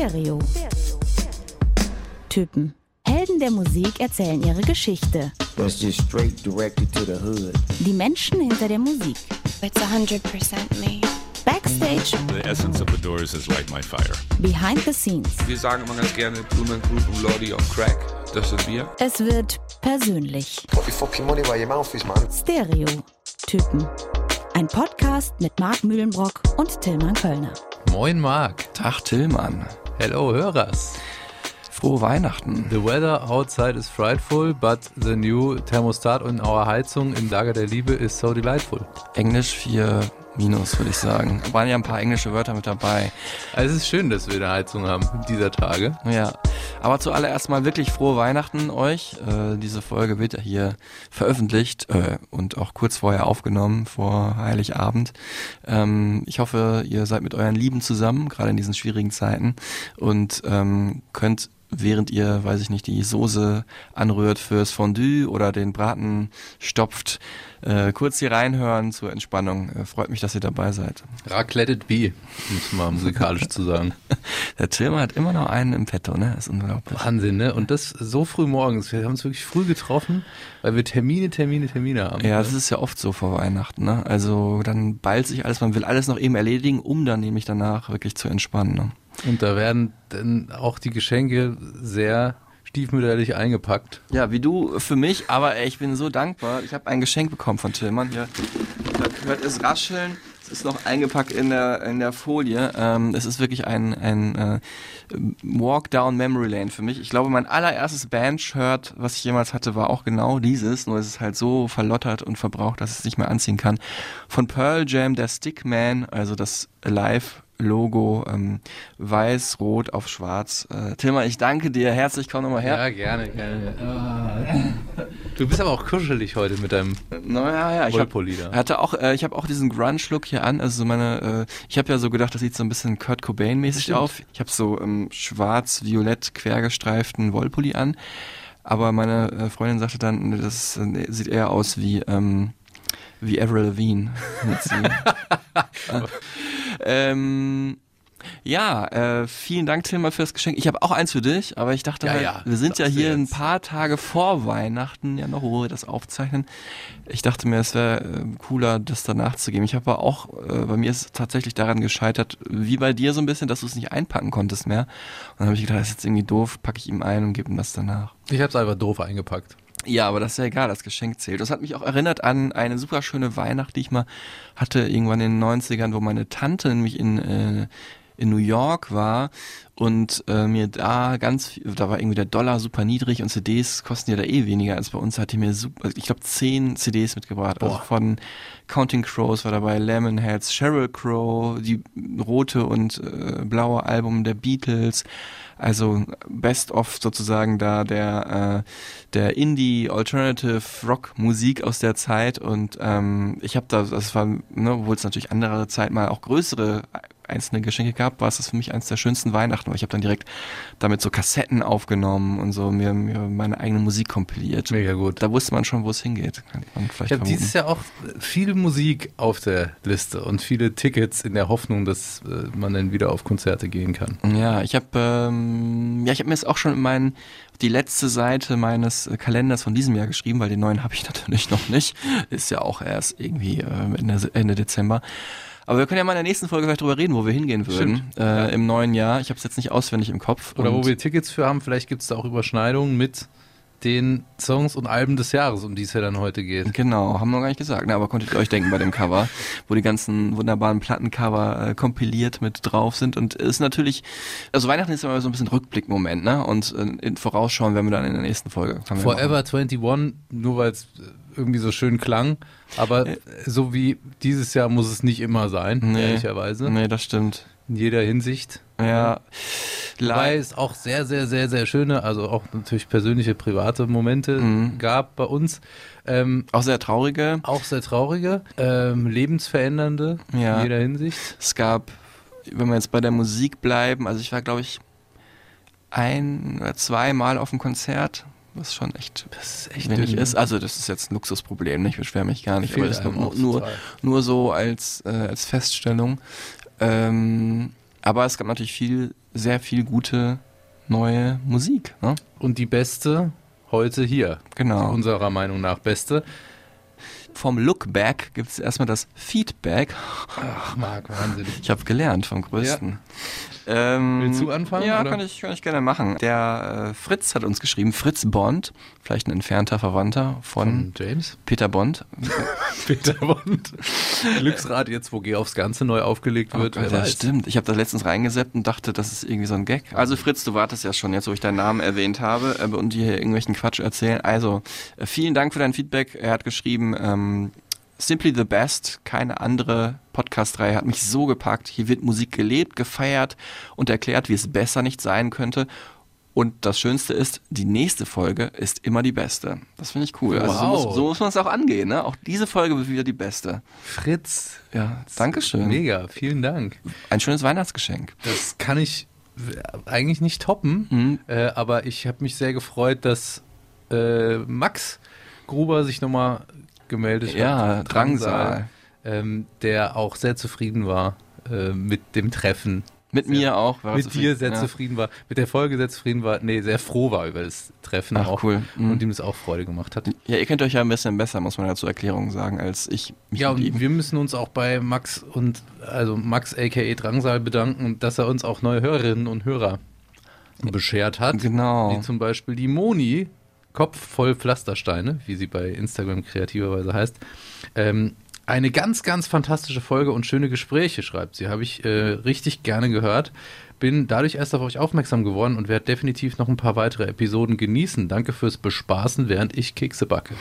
Stereo. Typen. Helden der Musik erzählen ihre Geschichte. That's just straight directed to the hood. Die Menschen hinter der Musik. It's 100% me. Backstage, The essence of the Doors is like my fire. behind the scenes. Wir sagen immer ganz gerne Blumen Group und Lordy on Crack. Das sind wir. Es wird persönlich. Put your fucking money where your mouth is, man. Stereo. Typen. Ein Podcast mit Marc Mühlenbrock und Tillmann Kölner. Moin Marc. Tag Tillmann. Hello Hörers. Frohe Weihnachten. The weather outside is frightful, but the new thermostat in our Heizung im Lager der Liebe is so delightful. Englisch 4 minus, würde ich sagen. Waren ja ein paar englische Wörter mit dabei. Also es ist schön, dass wir eine Heizung haben dieser Tage. Ja. Aber zuallererst mal wirklich frohe Weihnachten euch. Äh, diese Folge wird ja hier veröffentlicht äh, und auch kurz vorher aufgenommen, vor Heiligabend. Ähm, ich hoffe, ihr seid mit euren Lieben zusammen, gerade in diesen schwierigen Zeiten und ähm, könnt während ihr, weiß ich nicht, die Soße anrührt fürs Fondue oder den Braten stopft, äh, kurz hier reinhören zur Entspannung. Äh, freut mich, dass ihr dabei seid. Raclette it be, um es mal musikalisch zu sagen. Der Tilman hat immer noch einen im Petto, ne? Das ist unglaublich. Wahnsinn, ne? Und das so früh morgens. Wir haben uns wirklich früh getroffen, weil wir Termine, Termine, Termine haben. Ja, das ist ja oft so vor Weihnachten, ne? Also dann ballt sich alles, man will alles noch eben erledigen, um dann nämlich danach wirklich zu entspannen. Ne? Und da werden dann auch die Geschenke sehr stiefmütterlich eingepackt. Ja, wie du für mich, aber ey, ich bin so dankbar. Ich habe ein Geschenk bekommen von Tillmann hier. Da hört es rascheln. Es ist noch eingepackt in der in der Folie. Ähm, es ist wirklich ein ein äh, Walk down Memory Lane für mich. Ich glaube, mein allererstes Band-Shirt, was ich jemals hatte, war auch genau dieses. Nur es ist halt so verlottert und verbraucht, dass es nicht mehr anziehen kann. Von Pearl Jam, der Stickman, also das Live Logo, ähm, weiß, rot auf schwarz. Äh, Tilman, ich danke dir herzlich, komm nochmal her. Ja, gerne, gerne. Du bist aber auch kuschelig heute mit deinem Naja, ja, ich hab, hatte auch, äh, ich habe auch diesen Grunge-Look hier an. Also so meine, äh, ich habe ja so gedacht, das sieht so ein bisschen Kurt Cobain-mäßig auf. Ich habe so ähm, schwarz-violett quergestreiften Wollpulli an. Aber meine äh, Freundin sagte dann, das äh, sieht eher aus wie ähm, wie Avril Lavigne. Ähm, ja, äh, vielen Dank, Tilma, für das Geschenk. Ich habe auch eins für dich, aber ich dachte Ja, halt, ja, wir sind ja hier ein paar Tage vor Weihnachten, ja noch, wo wir das aufzeichnen. Ich dachte mir, es wäre äh, cooler, das danach zu geben. Ich habe aber auch, äh, bei mir ist es tatsächlich daran gescheitert, wie bei dir so ein bisschen, dass du es nicht einpacken konntest mehr. Und dann habe ich gedacht, das ist jetzt irgendwie doof, packe ich ihm ein und gebe ihm das danach. Ich hab's einfach doof eingepackt. Ja, aber das ist ja egal, das Geschenk zählt. Das hat mich auch erinnert an eine super schöne Weihnacht, die ich mal hatte, irgendwann in den 90ern, wo meine Tante nämlich in, äh, in New York war und äh, mir da ganz viel, da war irgendwie der Dollar super niedrig und CDs kosten ja da eh weniger als bei uns, hat die mir super, ich glaube zehn CDs mitgebracht. Also Boah. von Counting Crows war dabei, Lemonheads, Sheryl Crow, die rote und äh, blaue Album der Beatles, also Best of sozusagen da der äh, der Indie Alternative Rock Musik aus der Zeit und ähm, ich habe da das war ne, obwohl es natürlich andere Zeit mal auch größere einzelne Geschenke gab, war es das für mich eines der schönsten Weihnachten, weil ich habe dann direkt damit so Kassetten aufgenommen und so mir, mir meine eigene Musik kompiliert. Mega gut. Da wusste man schon, wo es hingeht. Ich habe dieses Jahr auch viel Musik auf der Liste und viele Tickets in der Hoffnung, dass äh, man dann wieder auf Konzerte gehen kann. Ja, ich habe ähm, ja, ich habe mir jetzt auch schon in meinen die letzte Seite meines Kalenders von diesem Jahr geschrieben, weil den neuen habe ich natürlich noch nicht. Ist ja auch erst irgendwie äh, Ende, Ende Dezember. Aber wir können ja mal in der nächsten Folge vielleicht drüber reden, wo wir hingehen würden äh, Ja. im neuen Jahr. Ich habe es jetzt nicht auswendig im Kopf. Oder wo wir Tickets für haben, vielleicht gibt es da auch Überschneidungen mit den Songs und Alben des Jahres, um die es ja dann heute geht. Genau, haben wir noch gar nicht gesagt, ne, aber konntet ihr euch denken bei dem Cover, wo die ganzen wunderbaren Plattencover äh, kompiliert mit drauf sind und es ist natürlich, also Weihnachten ist immer so ein bisschen Rückblickmoment, ne, und äh, in Vorausschauen werden wir dann in der nächsten Folge. Forever 21, nur weil es irgendwie so schön klang, aber so wie dieses Jahr muss es nicht immer sein, Nee. ehrlicherweise. Nee, das stimmt. In jeder Hinsicht. Ja, Wobei es auch sehr, sehr, sehr, sehr schöne, also auch natürlich persönliche, private Momente Mhm. gab bei uns. Ähm, auch sehr traurige. auch sehr traurige, ähm, lebensverändernde Ja. in jeder Hinsicht. Es gab, wenn wir jetzt bei der Musik bleiben, also ich war, glaube ich, ein oder zweimal auf dem Konzert, was schon echt, Das ist wenig dünn, ist. Also das ist jetzt ein Luxusproblem, ne? ich beschwere mich gar nicht, aber das einem nur, nur, nur so als, äh, als Feststellung. Ähm, Aber es gab natürlich viel, sehr viel gute neue Musik. Ne? Und die beste heute hier. Genau. Unserer Meinung nach beste. Vom Lookback gibt es erstmal das Feedback. Ach, Marc, wahnsinnig. Ich habe gelernt vom Größten. Ähm, Willst du anfangen, Ja, oder? kann ich, kann ich gerne machen. Der äh, Fritz hat uns geschrieben, Fritz Bond, vielleicht ein entfernter Verwandter von, Von James? Peter Bond. Peter Bond. Glücksrad jetzt, wo Geh aufs Ganze neu aufgelegt wird. Oh, ja, weiß. stimmt. Ich habe da letztens reingeseppt und dachte, das ist irgendwie so ein Gag. Also Fritz, du wartest ja schon, jetzt wo ich deinen Namen erwähnt habe äh, und dir hier irgendwelchen Quatsch erzählen. Also, äh, vielen Dank für dein Feedback. Er hat geschrieben, ähm, Simply the Best, keine andere Podcast-Reihe hat mich so gepackt. Hier wird Musik gelebt, gefeiert und erklärt, wie es besser nicht sein könnte. Und das Schönste ist, die nächste Folge ist immer die beste. Das finde ich cool. Also so Wow. muss, so muss man es auch angehen. Ne? Auch diese Folge wird wieder die beste. Fritz. Ja, Dankeschön. Mega, vielen Dank. Ein schönes Weihnachtsgeschenk. Das kann ich w- eigentlich nicht toppen, Mhm. äh, aber ich habe mich sehr gefreut, dass äh, Max Gruber sich nochmal gemeldet Ja, hat. Drangsal. Ähm, der auch sehr zufrieden war äh, mit dem Treffen. Mit mir auch. war mit zufrieden. dir sehr ja. zufrieden war, mit der Folge sehr zufrieden war, nee, sehr froh war über das Treffen Ach, auch cool. Mhm. und ihm das auch Freude gemacht hat. Ja, ihr kennt euch ja ein bisschen besser, muss man ja zur Erklärung sagen, als ich mich Ja, und wir müssen uns auch bei Max und also Max aka Drangsal bedanken, dass er uns auch neue Hörerinnen und Hörer beschert hat. Genau. Wie zum Beispiel die Moni, Kopf voll Pflastersteine, wie sie bei Instagram kreativerweise heißt. Ähm, eine ganz, ganz fantastische Folge und schöne Gespräche, schreibt sie. Habe ich äh, richtig gerne gehört. Bin dadurch erst auf euch aufmerksam geworden und werde definitiv noch ein paar weitere Episoden genießen. Danke fürs Bespaßen, während ich Kekse backe.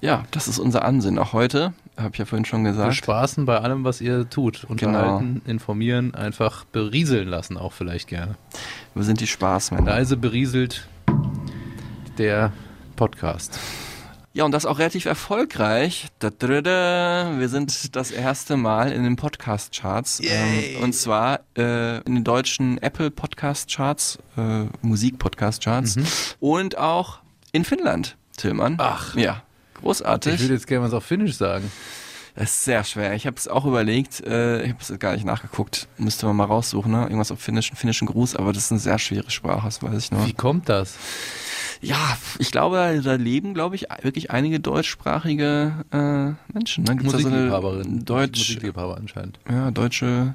Ja, das ist unser Ansinn. Auch heute, habe ich ja vorhin schon gesagt. Bespaßen bei allem, was ihr tut. Unterhalten, informieren, einfach berieseln lassen, auch vielleicht gerne. Wir sind die Spaßmänner. Leise berieselt der Podcast. Ja, und das auch relativ erfolgreich. Da, da, da. Wir sind das erste Mal in den Podcast-Charts. Ähm, und zwar äh, in den deutschen Apple Podcast-Charts, äh, Musik-Podcast-Charts. Und auch in Finnland, Tillmann. Ach. Ja, großartig. Ich würde jetzt gerne was auf Finnisch sagen. Das ist sehr schwer. Ich habe es auch überlegt. Äh, ich habe es gar nicht nachgeguckt. Müsste man mal raussuchen, ne? Irgendwas auf Finnischen, finnischen Gruß, aber das ist eine sehr schwere Sprache, das weiß ich noch. Wie kommt das? Ja, ich glaube, da leben, glaube ich, wirklich einige deutschsprachige äh, Menschen. Ne? Gibt's da so eine Musikliebhaberin. Deutsch, Musikliebhaber anscheinend. ja, deutsche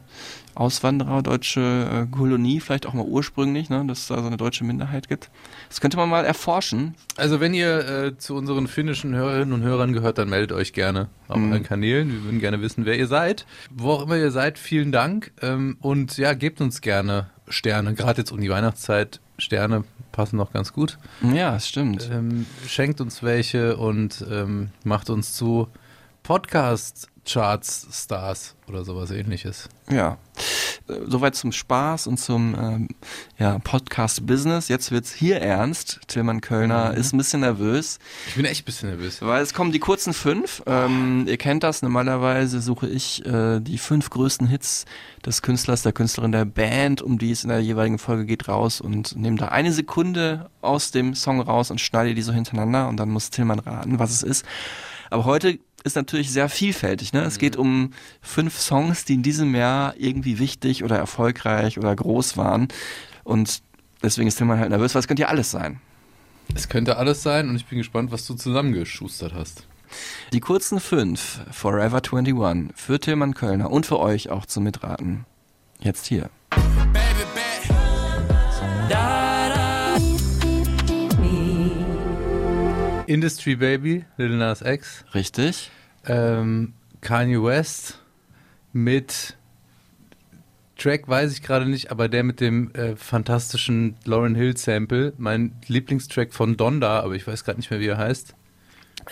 Auswanderer, deutsche äh, Kolonie, vielleicht auch mal ursprünglich, ne? dass es da so eine deutsche Minderheit gibt. Das könnte man mal erforschen. Also wenn ihr äh, zu unseren finnischen Hörerinnen und Hörern gehört, dann meldet euch gerne auf Mhm. allen Kanälen. Wir würden gerne wissen, wer ihr seid. Wo auch immer ihr seid, vielen Dank. Ähm, und ja, gebt uns gerne Sterne. Gerade jetzt um die Weihnachtszeit. Sterne passen noch ganz gut. Ja, das stimmt. Ähm, schenkt uns welche und ähm, macht uns zu Podcast-Charts-Stars oder sowas ähnliches. Ja. Soweit zum Spaß und zum ähm, ja, Podcast-Business. Jetzt wird's hier ernst. Tillmann Kölner ist ein bisschen nervös. Ich bin echt ein bisschen nervös. Weil es kommen die kurzen fünf. Ähm, ihr kennt das, normalerweise suche ich äh, die fünf größten Hits des Künstlers, der Künstlerin, der Band, um die es in der jeweiligen Folge geht, raus und nehme da eine Sekunde aus dem Song raus und schneide die so hintereinander und dann muss Tillmann raten, was es ist. Aber heute ist natürlich sehr vielfältig. Ne? Es geht um fünf Songs, die in diesem Jahr irgendwie wichtig oder erfolgreich oder groß waren. Und deswegen ist Tillmann halt nervös, weil es könnte ja alles sein. Es könnte alles sein und ich bin gespannt, was du zusammengeschustert hast. Die kurzen fünf, Forever 21, für Tillmann Kölner und für euch auch zum Mitraten. Jetzt hier. Industry Baby, Lil Nas X, Richtig? ähm, Kanye West mit Track weiß ich gerade nicht, aber der mit dem äh, fantastischen Lauren Hill Sample, mein Lieblingstrack von Donda, aber ich weiß gerade nicht mehr, wie er heißt.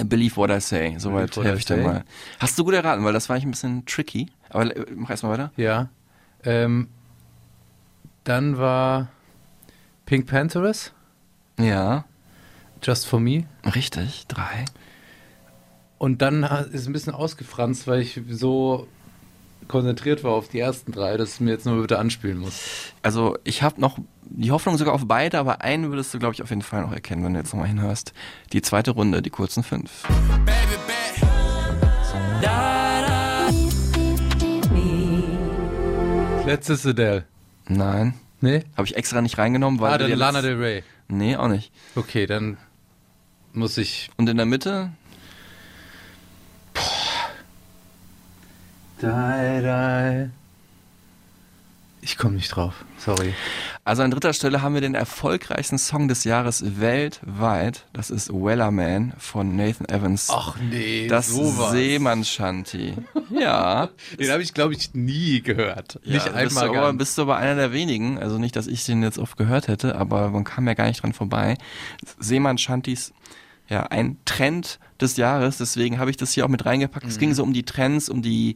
Believe what I say. Soweit helfe ich dir mal. Hast du gut erraten, weil das war eigentlich ein bisschen tricky. Aber äh, mach erstmal weiter. Ja. Ähm, dann war Pink Panthers, Ja. Just for Me. Richtig. Drei. Und dann ist ein bisschen ausgefranst, weil ich so konzentriert war auf die ersten drei, dass ich mir jetzt nur bitte anspielen muss. Also ich habe noch die Hoffnung sogar auf beide, aber einen würdest du, glaube ich, auf jeden Fall noch erkennen, wenn du jetzt nochmal hinhörst. Die zweite Runde, die kurzen fünf. Letztes Adele. Nein. Nee? Habe ich extra nicht reingenommen, weil. Ah, dann Lana Del Rey. Nee, auch nicht. Okay, dann muss ich. Und in der Mitte? Ich komme nicht drauf. Sorry. Also an dritter Stelle haben wir den erfolgreichsten Song des Jahres weltweit. Das ist Wellerman von Nathan Evans. Ach nee, das sowas. Seemann-Shanty. Ja. Den habe ich, glaube ich, nie gehört. Ja, nicht bist einmal du, aber, bist du aber einer der wenigen. Also nicht, dass ich den jetzt oft gehört hätte, aber man kam ja gar nicht dran vorbei. Seemann-Shanties, ja, ein Trend des Jahres. Deswegen habe ich das hier auch mit reingepackt. Es Mhm. ging so um die Trends, um die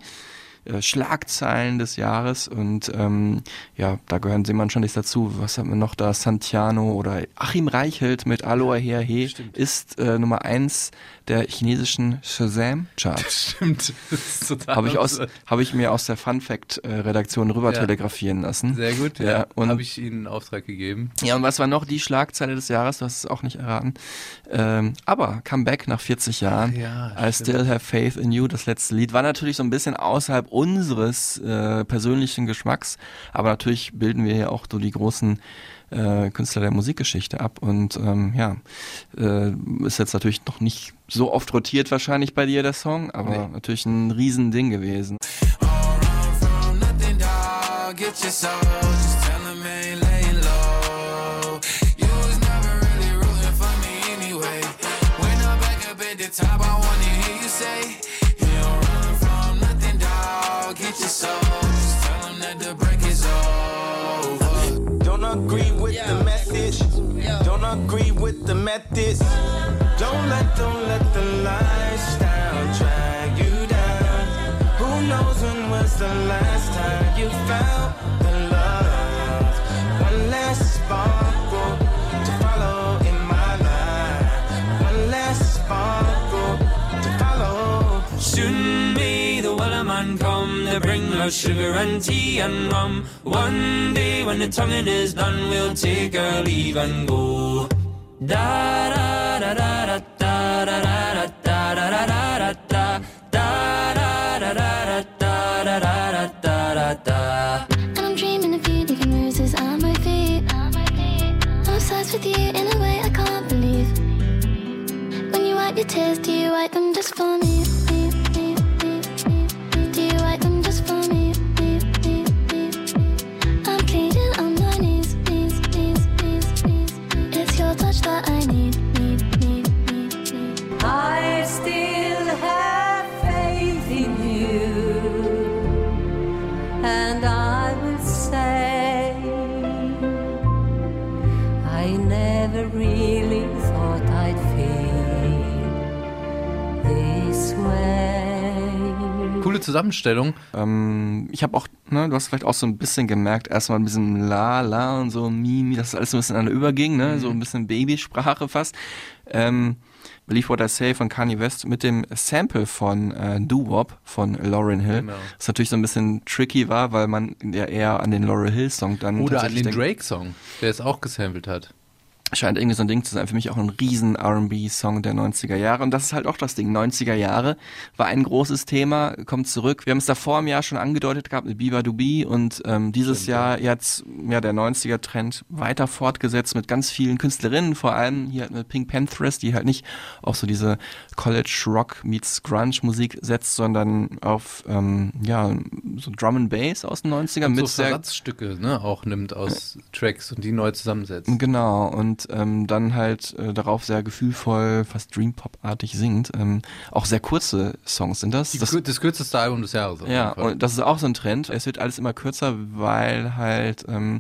äh, Schlagzeilen des Jahres und ähm, ja, da gehören Seemann-Shanties dazu. Was haben wir noch da? Santiano oder Achim Reichelt mit Aloha Her He ist äh, Nummer eins der chinesischen Shazam-Charts. Stimmt. Das ist total Habe ich, aus, habe ich mir aus der Fun Fact äh, Redaktion rüber Ja. telegrafieren lassen. Sehr gut, ja. Ja, und- habe ich Ihnen einen Auftrag gegeben. Ja, und was war noch die Schlagzeile des Jahres? Du hast es auch nicht erraten. Ähm, aber Comeback nach 40 Jahren. Ja, I Still Have Faith in You, das letzte Lied, war natürlich so ein bisschen außerhalb unseres äh, persönlichen Geschmacks, aber natürlich bilden wir ja auch so die großen äh, Künstler der Musikgeschichte ab und ähm, ja, äh, ist jetzt natürlich noch nicht so oft rotiert wahrscheinlich bei dir der Song, aber natürlich ein Riesending gewesen. nothing, dog. Get your soul. Don't agree with the message. Don't agree with the methods. Don't let, don't let the lifestyle us sugar and tea and rum. One day when the tonguing is done, we'll take our leave and go. Da da da da da da da da da da da da Coole Zusammenstellung. Ähm, ich habe auch, ne, du hast vielleicht auch so ein bisschen gemerkt, erstmal ein bisschen La La und so Mimi, dass das alles so ein bisschen aneinander überging, ne, so ein bisschen Babysprache fast. Ähm, Believe What I Say von Kanye West mit dem Sample von äh, Doo Wop von Lauryn Hill. Genau. Was natürlich so ein bisschen tricky war, weil man ja eher an den Lauryn Hill Song dann Oder an den denkt- Drake-Song, der es auch gesampelt hat. Scheint irgendwie so ein Ding zu sein. Für mich auch ein riesen R&B-Song der 90er Jahre. Und das ist halt auch das Ding. 90er Jahre war ein großes Thema, kommt zurück. Wir haben es davor im Jahr schon angedeutet gehabt mit Biba Dubi und ähm, dieses Jahr jetzt ja der 90er-Trend weiter fortgesetzt mit ganz vielen Künstlerinnen, vor allem hier halt mit Pink Panthers, die halt nicht auf so diese College Rock meets Grunge Musik setzt, sondern auf ähm, ja so Drum and Bass aus den 90ern Und mit so Versatzstücke ne, auch nimmt aus Tracks und die neu zusammensetzt. Genau, und ähm, dann halt äh, darauf sehr gefühlvoll, fast Dream-Pop-artig singt. Ähm, auch sehr kurze Songs sind das. Die, das das kürzeste Album des Jahres. ja, und das ist auch so ein Trend. Es wird alles immer kürzer, weil halt ähm,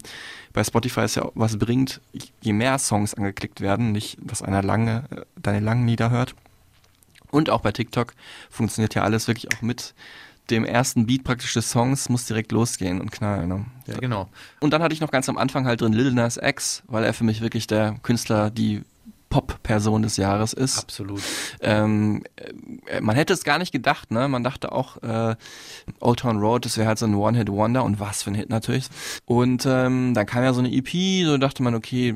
bei Spotify es ja auch was bringt, je mehr Songs angeklickt werden, nicht, dass einer lange, äh, deine langen Lieder hört. Und auch bei TikTok funktioniert ja alles wirklich auch mit dem ersten Beat praktisch des Songs, muss direkt losgehen und knallen. Ne? ja, genau. Und dann hatte ich noch ganz am Anfang halt drin Lil Nas X, weil er für mich wirklich der Künstler, die Pop-Person des Jahres ist. Absolut. Ähm, äh, man hätte es gar nicht gedacht, ne? Man dachte auch, äh, Old Town Road, das wäre halt so ein One-Hit-Wonder und was für ein Hit natürlich. Und ähm, dann kam ja so eine EP, so dachte man, okay,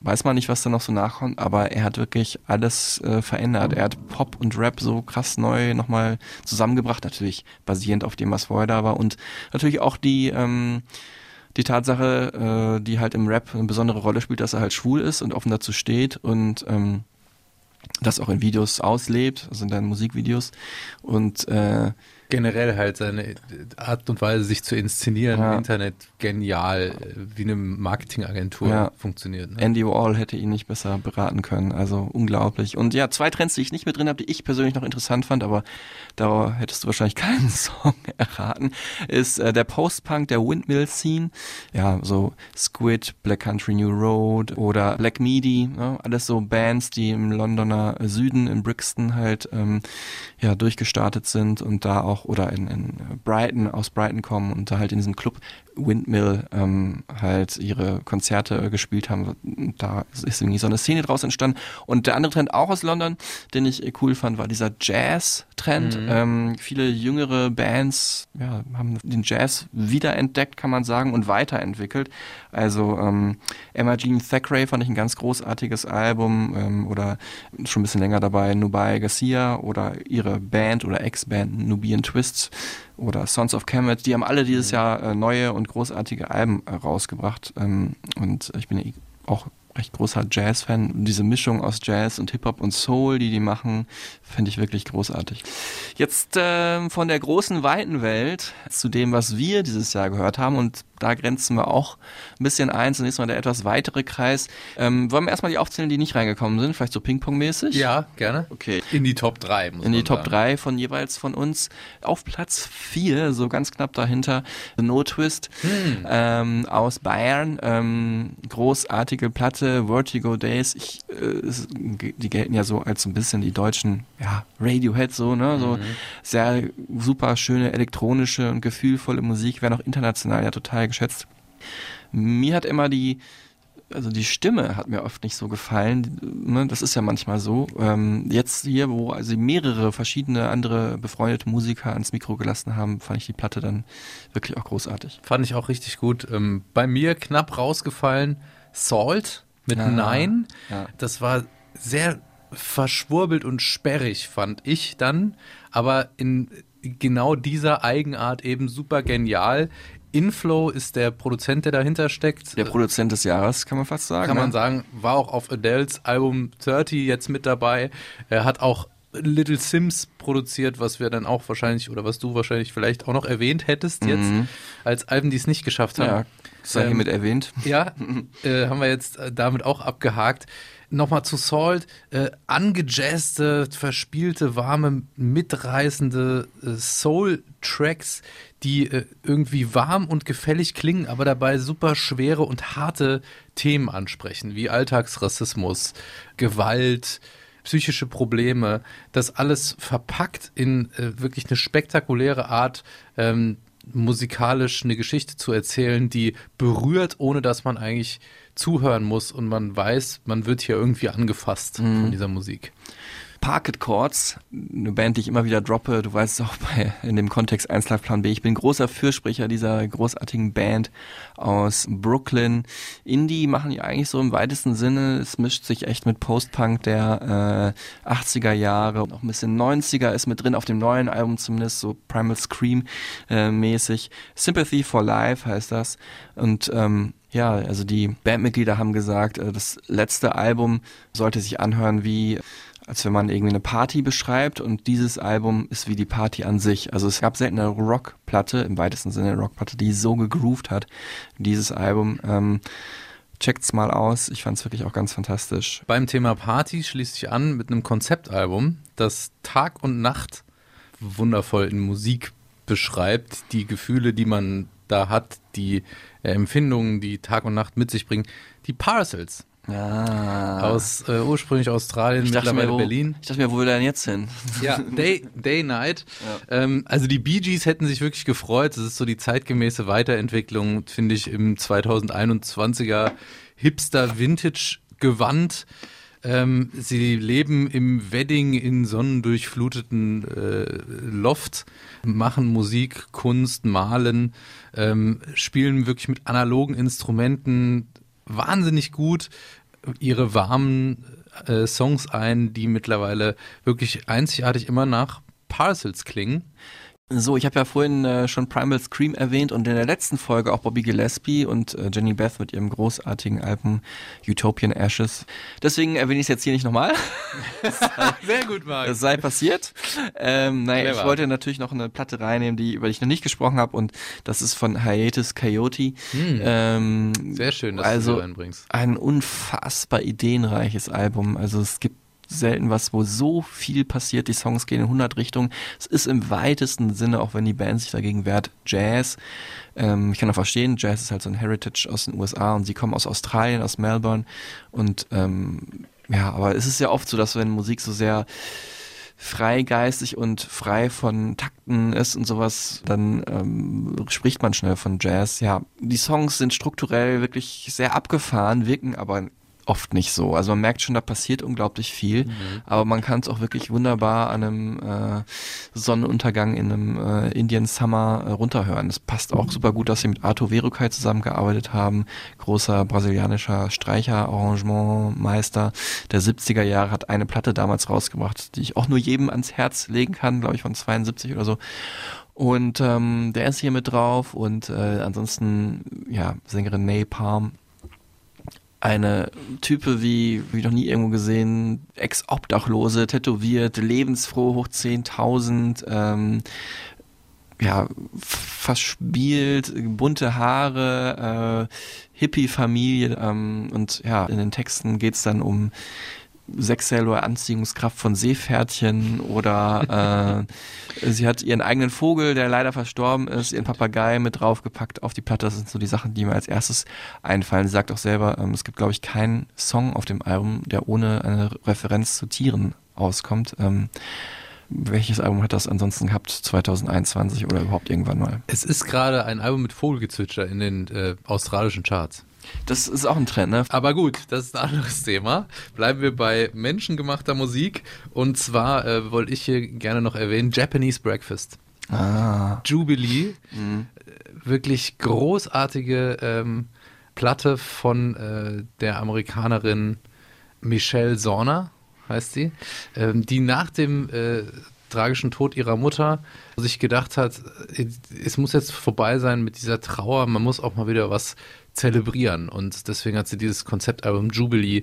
weiß man nicht, was da noch so nachkommt, aber er hat wirklich alles äh, verändert. Er hat Pop und Rap so krass neu nochmal zusammengebracht, natürlich basierend auf dem, was vorher da war und natürlich auch die ähm, die Tatsache, äh, die halt im Rap eine besondere Rolle spielt, dass er halt schwul ist und offen dazu steht und ähm, das auch in Videos auslebt, also in deinen Musikvideos. Und äh, Generell halt seine Art und Weise, sich zu inszenieren Ja. im Internet genial, wie eine Marketingagentur Ja. funktioniert. Ne? Andy Wall hätte ihn nicht besser beraten können. Also unglaublich. Und ja, zwei Trends, die ich nicht mit drin habe, die ich persönlich noch interessant fand, aber da hättest du wahrscheinlich keinen Song erraten, ist äh, der Post-Punk, der Windmill Scene. Ja, so Squid, Black Country New Road oder Black Midi, ne? alles so Bands, die im Londoner Süden, in Brixton halt ähm, ja durchgestartet sind und da auch oder in, in Brighton, aus Brighton kommen und da halt in diesem Club Windmill ähm, halt ihre Konzerte gespielt haben. Da ist irgendwie so eine Szene draus entstanden. Und der andere Trend auch aus London, den ich äh, cool fand, war dieser Jazz-Trend. Mhm. Ähm, viele jüngere Bands ja, haben den Jazz wiederentdeckt, kann man sagen, und weiterentwickelt. Also ähm, Emma Jean Thackeray fand ich ein ganz großartiges Album ähm, oder schon ein bisschen länger dabei Nubai Garcia oder ihre Band oder Ex-Band Nubian Twists oder Sons of Kemet, die haben alle dieses Jahr äh, neue und großartige Alben äh, rausgebracht. Ähm, und ich bin ja auch recht großer Jazz-Fan. Diese Mischung aus Jazz und Hip-Hop und Soul, die die machen, finde ich wirklich großartig. Jetzt ähm, von der großen, weiten Welt zu dem, was wir dieses Jahr gehört haben. Und da grenzen wir auch ein bisschen ein. Zunächst mal der etwas weitere Kreis. Ähm, wollen wir erstmal die aufzählen, die nicht reingekommen sind? Vielleicht so Ping-Pong-mäßig? Ja, gerne. Okay. In die Top 3, muss In die Top sagen. 3 von jeweils von uns. Auf Platz 4, so ganz knapp dahinter, The No Twist Hm. ähm, aus Bayern. Ähm, großartige Platte, Vertigo Days. Ich, äh, die gelten ja so als so ein bisschen die deutschen ja, Radiohead, so, ne? So Mhm. sehr super schöne elektronische und gefühlvolle Musik, werden auch international ja total geschätzt. Mir hat immer die also die Stimme hat mir oft nicht so gefallen. Ne? Das ist ja manchmal so. Ähm, jetzt hier, wo also mehrere verschiedene andere befreundete Musiker ans Mikro gelassen haben, fand ich die Platte dann wirklich auch großartig. Fand ich auch richtig gut. Ähm, bei mir knapp rausgefallen Salt mit Ah, Nein. ja. Das war sehr verschwurbelt und sperrig, fand ich dann. Aber in genau dieser Eigenart eben super genial. Inflow ist der Produzent, der dahinter steckt. Der Produzent des Jahres, kann man fast sagen. Kann man ne? sagen, war auch auf Adele's Album 30 jetzt mit dabei. Er hat auch Little Sims produziert, was wir dann auch wahrscheinlich oder was du wahrscheinlich vielleicht auch noch erwähnt hättest jetzt Mhm. als Alben, die es nicht geschafft haben. Ja, sei Ähm, hiermit erwähnt. Ja, äh, haben wir jetzt äh, damit auch abgehakt. Nochmal zu Salt, äh, angejazzte, verspielte, warme, mitreißende äh, Soul-Tracks, die äh, irgendwie warm und gefällig klingen, aber dabei super schwere und harte Themen ansprechen, wie Alltagsrassismus, Gewalt, psychische Probleme. Das alles verpackt in äh, wirklich eine spektakuläre Art, ähm, musikalisch eine Geschichte zu erzählen, die berührt, ohne dass man eigentlich zuhören muss und man weiß, man wird hier irgendwie angefasst von dieser Musik. Parket Chords, eine Band, die ich immer wieder droppe. Du weißt es auch bei, in dem Kontext 1 Live Plan B. Ich bin großer Fürsprecher dieser großartigen Band aus Brooklyn. Indie machen die eigentlich so im weitesten Sinne. Es mischt sich echt mit Post-Punk der äh, 80er Jahre. Noch ein bisschen 90er ist mit drin, auf dem neuen Album zumindest, so Primal Scream äh, mäßig. Sympathy for Life heißt das. Und ähm, ja, also die Bandmitglieder haben gesagt, äh, das letzte Album sollte sich anhören wie als wenn man irgendwie eine Party beschreibt und dieses Album ist wie die Party an sich. Also es gab selten eine Rockplatte, im weitesten Sinne eine Rockplatte, die so gegroovt hat. Dieses Album, ähm, checkt's mal aus. Ich fand's wirklich auch ganz fantastisch. Beim Thema Party schließt sich an mit einem Konzeptalbum, das Tag und Nacht wundervoll in Musik beschreibt, die Gefühle, die man da hat, die äh, Empfindungen, die Tag und Nacht mit sich bringen. Die Parcels. Ah. Aus äh, ursprünglich Australien, ich mittlerweile mir, wo, Berlin. Ich dachte mir, wo will er denn jetzt hin? Ja, Day, Day Night. Ähm, also die Bee Gees hätten sich wirklich gefreut. Das ist so die zeitgemäße Weiterentwicklung, finde ich, im 2021er Hipster-Vintage-Gewand. Ähm, sie leben im Wedding in sonnendurchfluteten äh, Loft, machen Musik, Kunst, malen, ähm, spielen wirklich mit analogen Instrumenten wahnsinnig gut ihre warmen äh, Songs ein, die mittlerweile wirklich einzigartig immer nach Parcels klingen. So, ich habe ja vorhin äh, schon Primal Scream erwähnt und in der letzten Folge auch Bobby Gillespie und äh, Jenny Beth mit ihrem großartigen Album Utopian Ashes. Deswegen erwähne ich es jetzt hier nicht nochmal. Sehr gut, Marc. Das sei passiert. Ähm, naja, Clever. ich wollte natürlich noch eine Platte reinnehmen, die, über die ich noch nicht gesprochen habe und das ist von Hiatus Coyote. Hm. Ähm, Sehr schön, dass also du sie reinbringst. ein unfassbar ideenreiches Album. Also es gibt selten was, wo so viel passiert. Die Songs gehen in 100 Richtungen. Es ist im weitesten Sinne, auch wenn die Band sich dagegen wehrt, Jazz. Ähm, ich kann auch verstehen, Jazz ist halt so ein Heritage aus den USA und sie kommen aus Australien, aus Melbourne. Und ähm, ja, aber es ist ja oft so, dass wenn Musik so sehr freigeistig und frei von Takten ist und sowas, dann ähm, spricht man schnell von Jazz. Ja, die Songs sind strukturell wirklich sehr abgefahren, wirken aber oft nicht so. Also man merkt schon, da passiert unglaublich viel, aber man kann es auch wirklich wunderbar an einem äh, Sonnenuntergang in einem äh, Indian Summer äh, runterhören. Es passt auch super gut, dass sie mit Arthur Verukai zusammengearbeitet haben, großer brasilianischer Streicher, Arrangementmeister der 70er Jahre, hat eine Platte damals rausgebracht, die ich auch nur jedem ans Herz legen kann, glaube ich von 72 oder so. Und ähm, der ist hier mit drauf und äh, ansonsten, ja, Sängerin Napalm, eine Type wie, wie noch nie irgendwo gesehen, Ex-Obdachlose, tätowiert, lebensfroh, hoch 10.000, ähm, ja, verspielt, bunte Haare, äh, Hippie-Familie ähm, und ja, in den Texten geht's dann um sexuelle Anziehungskraft von Seepferdchen oder äh, sie hat ihren eigenen Vogel, der leider verstorben ist, ihren Papagei mit draufgepackt auf die Platte. Das sind so die Sachen, die mir als erstes einfallen. Sie sagt auch selber, ähm, es gibt, glaube ich, keinen Song auf dem Album, der ohne eine Referenz zu Tieren auskommt. Ähm, welches Album hat das ansonsten gehabt? 2021 oder überhaupt irgendwann mal? Es ist gerade ein Album mit Vogelgezwitscher in den äh, australischen Charts. Das ist auch ein Trend, ne? Aber gut, das ist ein anderes Thema. Bleiben wir bei menschengemachter Musik. Und zwar äh, wollte ich hier gerne noch erwähnen, Japanese Breakfast. Ah. Jubilee. Äh, Wirklich großartige ähm, Platte von äh, der Amerikanerin Michelle Zorner, heißt sie, ähm, die nach dem äh, tragischen Tod ihrer Mutter sich gedacht hat, äh, es muss jetzt vorbei sein mit dieser Trauer, man muss auch mal wieder was zelebrieren. Und deswegen hat sie dieses Konzeptalbum Jubilee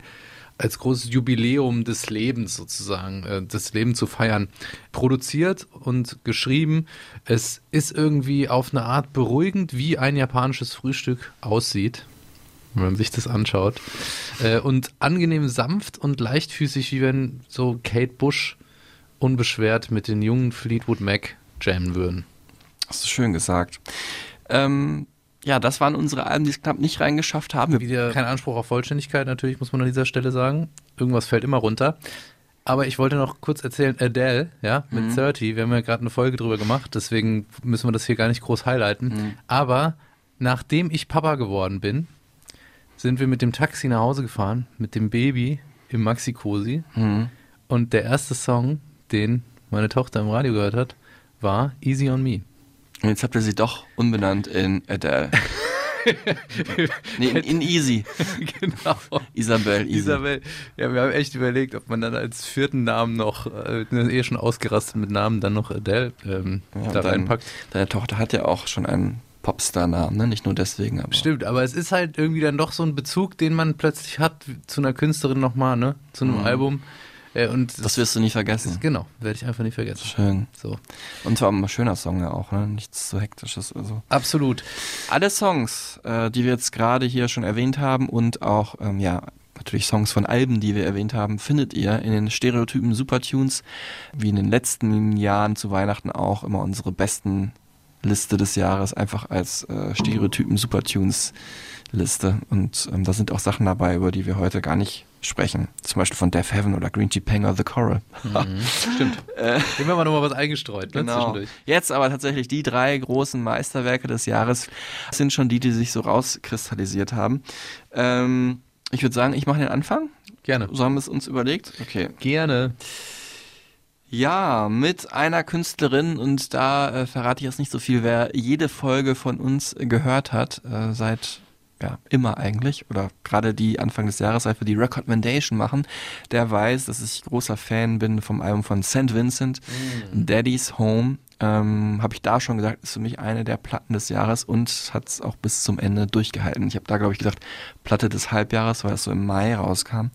als großes Jubiläum des Lebens sozusagen, äh, das Leben zu feiern, produziert und geschrieben. Es ist irgendwie auf eine Art beruhigend, wie ein japanisches Frühstück aussieht, wenn man sich das anschaut. Äh, und angenehm sanft und leichtfüßig, wie wenn so Kate Bush unbeschwert mit den jungen Fleetwood Mac jammen würden. Hast du schön gesagt. Ähm, ja, das waren unsere Alben, die es knapp nicht reingeschafft haben. Wieder kein Anspruch auf Vollständigkeit, natürlich muss man an dieser Stelle sagen. Irgendwas fällt immer runter. Aber ich wollte noch kurz erzählen, Adele, ja, mit Mhm. 30, wir haben ja gerade eine Folge drüber gemacht, deswegen müssen wir das hier gar nicht groß highlighten. Mhm. Aber nachdem ich Papa geworden bin, sind wir mit dem Taxi nach Hause gefahren, mit dem Baby im Maxi-Cosi. Mhm. Und der erste Song, den meine Tochter im Radio gehört hat, war Easy on Me. Und jetzt habt ihr sie doch umbenannt in Adele. nee, in, in Easy. genau. Isabel, Easy. Isabel, ja, wir haben echt überlegt, ob man dann als vierten Namen noch, äh, eh schon ausgerastet mit Namen, dann noch Adele ähm, Ja, da dein- reinpackt. Deine Tochter hat ja auch schon einen Popstar-Namen, ne? Nicht nur deswegen, aber. Stimmt, aber es ist halt irgendwie dann doch so ein Bezug, den man plötzlich hat zu einer Künstlerin nochmal, ne? Zu einem Mhm. Album. Äh, und Das wirst du nie vergessen. Genau, werde ich einfach nicht vergessen. Schön. So. Und zwar ein schöner Song ja auch, ne? Nichts so hektisches oder so. Absolut. Alle Songs, äh, die wir jetzt gerade hier schon erwähnt haben und auch, ähm, ja, natürlich Songs von Alben, die wir erwähnt haben, findet ihr in den Stereotypen Supertunes, wie in den letzten Jahren zu Weihnachten auch immer unsere besten Liste des Jahres einfach als äh, Stereotypen Supertunes Liste. Und ähm, da sind auch Sachen dabei, über die wir heute gar nicht sprechen. Zum Beispiel von Death Heaven oder Green Tea Panger The Coral. Mhm. Stimmt. Äh, Immer mal nochmal was eingestreut, ne? Genau. Zwischendurch. Jetzt aber tatsächlich die drei großen Meisterwerke des Jahres sind schon die, die sich so rauskristallisiert haben. Ähm, ich würde sagen, ich mache den Anfang. Gerne. So haben wir es uns überlegt. Okay. Gerne. Ja, mit einer Künstlerin und da äh, verrate ich jetzt nicht so viel, wer jede Folge von uns gehört hat, äh, seit ja, immer eigentlich, oder gerade die Anfang des Jahres, wir die Recommendation machen, der weiß, dass ich großer Fan bin vom Album von St. Vincent, Daddy's Home. ähm, habe ich da schon gesagt, ist für mich eine der Platten des Jahres und hat es auch bis zum Ende durchgehalten. Ich habe da, glaube ich, gesagt, Platte des Halbjahres, weil es so im Mai rauskam,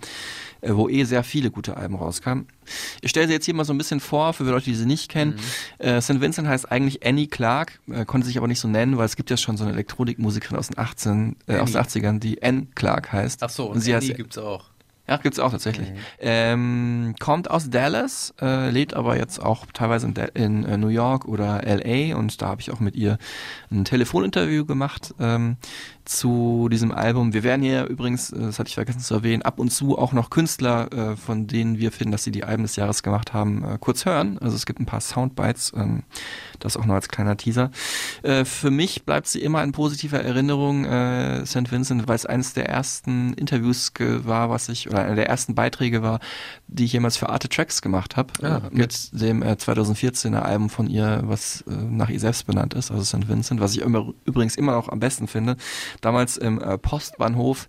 wo eh sehr viele gute Alben rauskamen. Ich stelle sie jetzt hier mal so ein bisschen vor, für Leute, die sie nicht kennen. Mhm. Äh, St. Vincent heißt eigentlich Annie Clark, äh, konnte sich aber nicht so nennen, weil es gibt ja schon so eine Elektronikmusikerin aus den 18, äh, aus den 80ern, die Anne Clark heißt. Ach so, und und sie Annie heißt gibt's auch. ja, gibt's auch tatsächlich. Ähm, kommt aus Dallas, äh, lebt aber jetzt auch teilweise in, in äh, New York oder LA und da habe ich auch mit ihr ein Telefoninterview gemacht ähm, zu diesem Album. Wir werden hier übrigens, äh, das hatte ich vergessen zu erwähnen, ab und zu auch noch Künstler, äh, von denen wir finden, dass sie die Alben des Jahres gemacht haben, äh, kurz hören. Also es gibt ein paar Soundbites, ähm, das auch nur als kleiner Teaser. Für mich bleibt sie immer in positiver Erinnerung, St. Vincent, weil es eines der ersten Interviews war, was ich, oder einer der ersten Beiträge war, die ich jemals für Arte Tracks gemacht habe, Ah, okay. mit dem äh, 2014er Album von ihr, was nach ihr selbst benannt ist, also St. Vincent, was ich immer, übrigens immer noch am besten finde. Damals im äh, Postbahnhof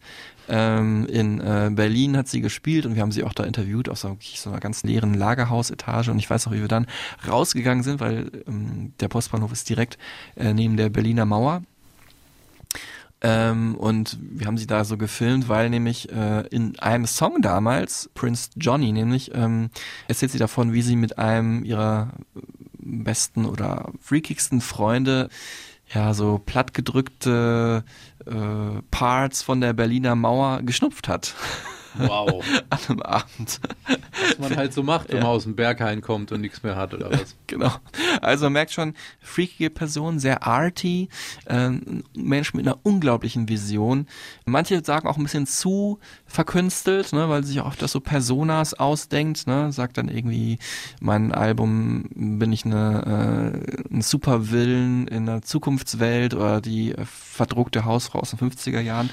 ähm, in äh, Berlin hat sie gespielt und wir haben sie auch da interviewt auf so, so einer ganz leeren Lagerhausetage und ich weiß noch, wie wir dann rausgegangen sind, weil ähm, der Postbahnhof ist direkt äh, neben der Berliner Mauer. Ähm, und wir haben sie da so gefilmt, weil nämlich äh, in einem Song damals, Prince Johnny nämlich, ähm, erzählt sie davon, wie sie mit einem ihrer besten oder freakigsten Freunde ja so plattgedrückte äh, Parts von der Berliner Mauer geschnupft hat. Wow. An einem Abend. Was man halt so macht, wenn Ja. man aus dem Berg reinkommt und nichts mehr hat oder was. Genau. Also man merkt schon, freakige Person, sehr arty, ähm, ein Mensch mit einer unglaublichen Vision. Manche sagen auch ein bisschen zu verkünstelt, ne, weil sie sich auch oft das so Personas ausdenkt, ne, sagt dann irgendwie, mein Album bin ich eine, äh, ein Supervillain in einer Zukunftswelt oder die äh, verdruckte Hausfrau aus den 50er Jahren.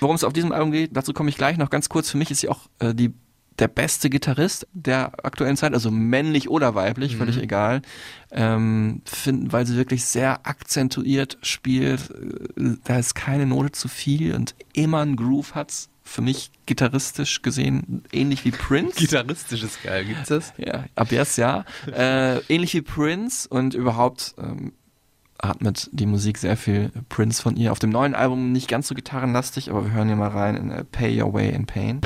Worum es auf diesem Album geht, dazu komme ich gleich noch ganz kurz. Für mich ist sie auch äh, die der beste Gitarrist der aktuellen Zeit, also männlich oder weiblich, völlig egal, ähm, finden, weil sie wirklich sehr akzentuiert spielt. Da ist keine Note zu viel und immer ein Groove hat's. Für mich gitarristisch gesehen ähnlich wie Prince. Gitarristisch ist geil, gibt's das? Ja, ab jetzt ja. Äh, ähnlich wie Prince und überhaupt ähm, atmet die Musik sehr viel Prince von ihr. Auf dem neuen Album nicht ganz so gitarrenlastig, aber wir hören hier mal rein in äh, Pay Your Way in Pain.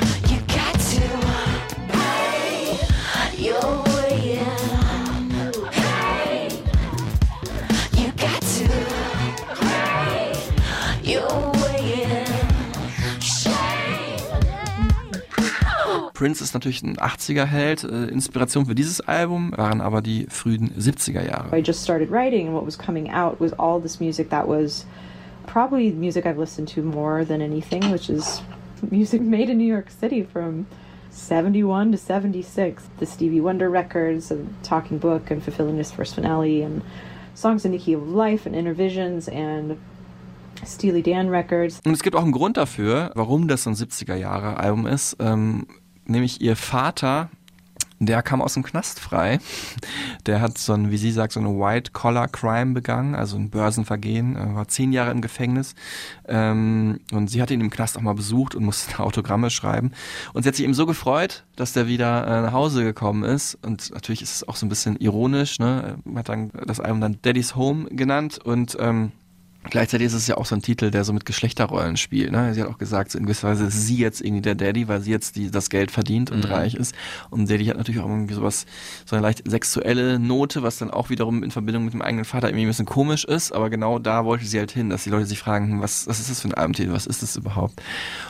Prince ist natürlich ein 80er-Held. Äh, Inspiration für dieses Album waren aber die frühen 70er Jahre. I just started writing, and what was coming out was all this music that was probably music I've listened to more than anything, which is music made in New York City from 71 to 76. The Stevie Wonder records, and Talking Book, and Fulfilling This First Finale, and songs in the Key of Life, and Intervisions, and Steely Dan records. Und es gibt auch einen Grund dafür, warum das so ein 70er-Jahre-Album ist. Ähm, nämlich ihr Vater, der kam aus dem Knast frei. Der hat so ein, wie sie sagt, so eine White-Collar-Crime begangen, also ein Börsenvergehen, Er war zehn Jahre im Gefängnis. Ähm, und sie hat ihn im Knast auch mal besucht und musste Autogramme schreiben. Und sie hat sich eben so gefreut, dass der wieder äh, nach Hause gekommen ist. Und natürlich ist es auch so ein bisschen ironisch, ne? Man hat dann das Album dann Daddy's Home genannt und ähm, Gleichzeitig ist es ja auch so ein Titel, der so mit Geschlechterrollen spielt. Ne? Sie hat auch gesagt, so in gewisser Weise ist sie jetzt irgendwie der Daddy, weil sie jetzt die, das Geld verdient und Mhm. reich ist. Und Daddy hat natürlich auch irgendwie sowas, so eine leicht sexuelle Note, was dann auch wiederum in Verbindung mit dem eigenen Vater irgendwie ein bisschen komisch ist. Aber genau da wollte sie halt hin, dass die Leute sich fragen, hm, was, was ist das für ein Albumtitel, was ist das überhaupt?